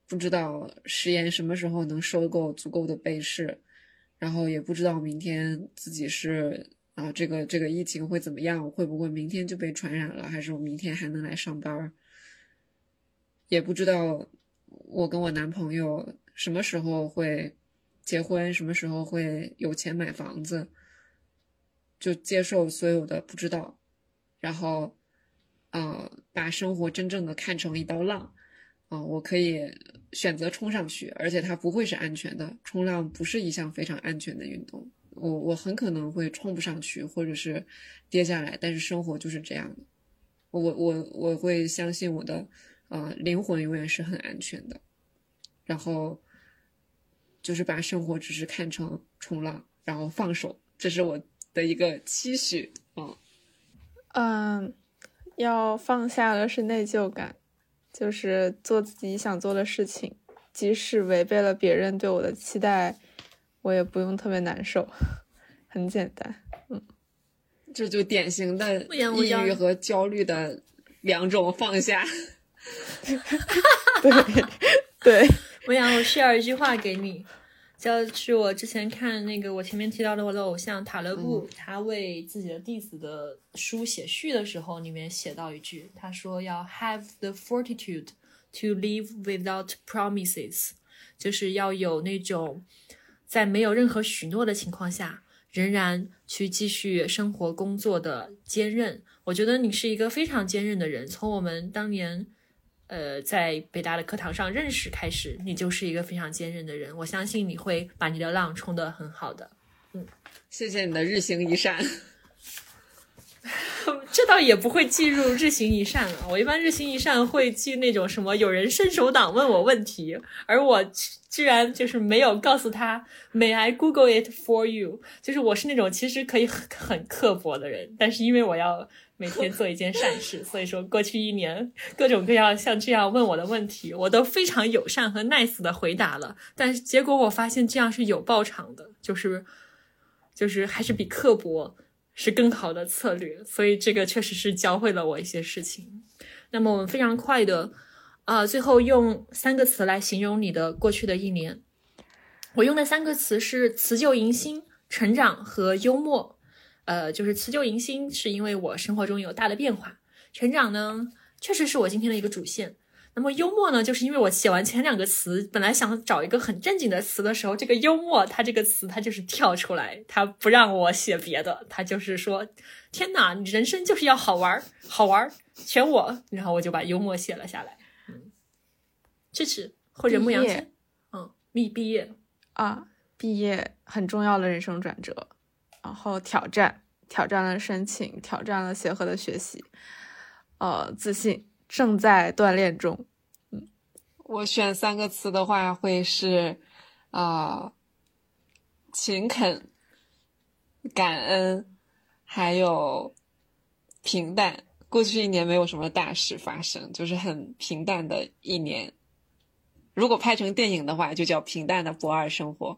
不知道实验什么时候能收购足够的被试，然后也不知道明天自己是啊，这个这个疫情会怎么样？会不会明天就被传染了？还是我明天还能来上班？也不知道我跟我男朋友什么时候会结婚，什么时候会有钱买房子，就接受所有的不知道，然后。呃，把生活真正的看成一道浪，啊，我可以选择冲上去，而且它不会是安全的。冲浪不是一项非常安全的运动，我我很可能会冲不上去，或者是跌下来。但是生活就是这样，我我我会相信我的，呃，灵魂永远是很安全的。然后就是把生活只是看成冲浪，然后放手，这是我的一个期许，嗯嗯。要放下的是内疚感，就是做自己想做的事情，即使违背了别人对我的期待，我也不用特别难受，很简单。嗯，这就典型的抑郁和焦虑的两种放下。对 对，我想我 share 一句话给你。就是我之前看那个我前面提到的我的偶像塔勒布，他为自己的弟子的书写序的时候，里面写到一句，他说要 have the fortitude to live without promises，就是要有那种在没有任何许诺的情况下，仍然去继续生活工作的坚韧。我觉得你是一个非常坚韧的人，从我们当年。呃，在北大的课堂上认识开始，你就是一个非常坚韧的人。我相信你会把你的浪冲得很好的。嗯，谢谢你的日行一善。这倒也不会记入日行一善了。我一般日行一善会记那种什么有人伸手党问我问题，而我居然就是没有告诉他 May I Google it for you？就是我是那种其实可以很很刻薄的人，但是因为我要。每天做一件善事，所以说过去一年各种各样像这样问我的问题，我都非常友善和 nice 的回答了。但是结果我发现这样是有报偿的，就是就是还是比刻薄是更好的策略。所以这个确实是教会了我一些事情。那么我们非常快的啊，最后用三个词来形容你的过去的一年。我用的三个词是辞旧迎新、成长和幽默。呃，就是辞旧迎新，是因为我生活中有大的变化。成长呢，确实是我今天的一个主线。那么幽默呢，就是因为我写完前两个词，本来想找一个很正经的词的时候，这个幽默它这个词它就是跳出来，它不让我写别的，它就是说，天哪，你人生就是要好玩儿，好玩儿，选我，然后我就把幽默写了下来。嗯，支持或者牧羊犬，嗯，你毕业啊，毕业很重要的人生转折。然后挑战挑战了申请，挑战了协和的学习，呃，自信正在锻炼中。嗯，我选三个词的话会是啊，勤恳、感恩，还有平淡。过去一年没有什么大事发生，就是很平淡的一年。如果拍成电影的话，就叫《平淡的不二生活》。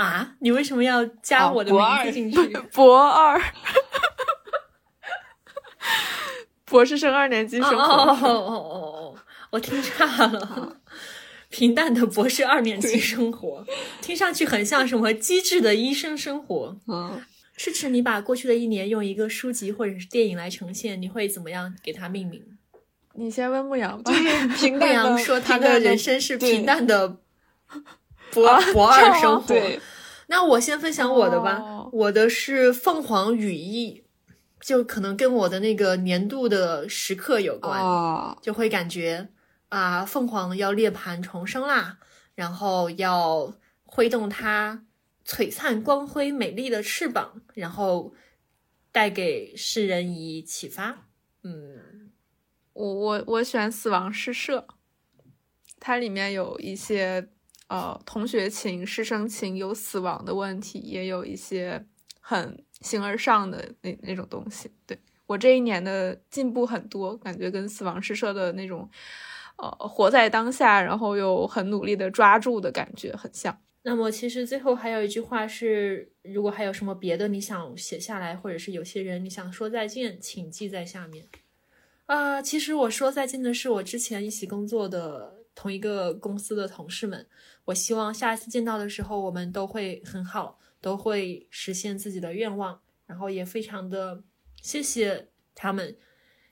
啊，你为什么要加我的名字进去？博二，博士生二年级生活。哦哦哦哦，我听岔了。平淡的博士二年级生活，听上去很像什么机智的医生生活。嗯。是指你把过去的一年用一个书籍或者是电影来呈现，你会怎么样给它命名？你先问牧羊吧。平牧羊说他的人生是平淡的博博二 生活。那我先分享我的吧。我的是凤凰羽翼，就可能跟我的那个年度的时刻有关，就会感觉啊，凤凰要涅槃重生啦，然后要挥动它。璀璨光辉、美丽的翅膀，然后带给世人以启发。嗯，我我我选死亡诗社，它里面有一些呃同学情、师生情，有死亡的问题，也有一些很形而上的那那种东西。对我这一年的进步很多，感觉跟死亡诗社的那种呃活在当下，然后又很努力的抓住的感觉很像。那么，其实最后还有一句话是：如果还有什么别的你想写下来，或者是有些人你想说再见，请记在下面。啊，其实我说再见的是我之前一起工作的同一个公司的同事们。我希望下一次见到的时候，我们都会很好，都会实现自己的愿望。然后也非常的谢谢他们，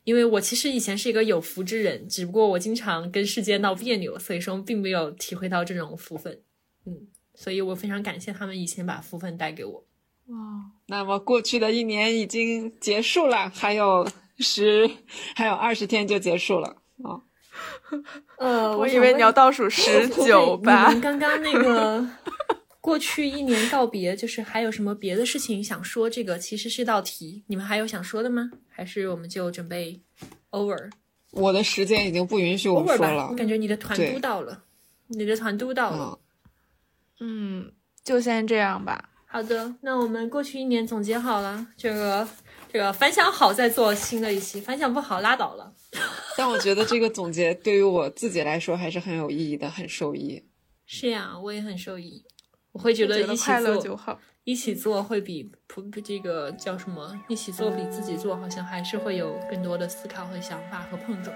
因为我其实以前是一个有福之人，只不过我经常跟世界闹别扭，所以说并没有体会到这种福分。嗯。所以我非常感谢他们以前把福分带给我。哇，那么过去的一年已经结束了，还有十，还有二十天就结束了啊。呃，我以为你要倒数十九吧。你们刚刚那个过去一年告别，就是还有什么别的事情想说？这个其实是道题，你们还有想说的吗？还是我们就准备 over？我的时间已经不允许我说了。我感觉你的团都到了，你的团都到了。嗯，就先这样吧。好的，那我们过去一年总结好了，这个这个反响好再做新的一期，反响不好拉倒了。但我觉得这个总结对于我自己来说还是很有意义的，很受益。是呀，我也很受益。我会觉得一起做，一起做会比不这个叫什么？一起做比自己做好像还是会有更多的思考和想法和碰撞。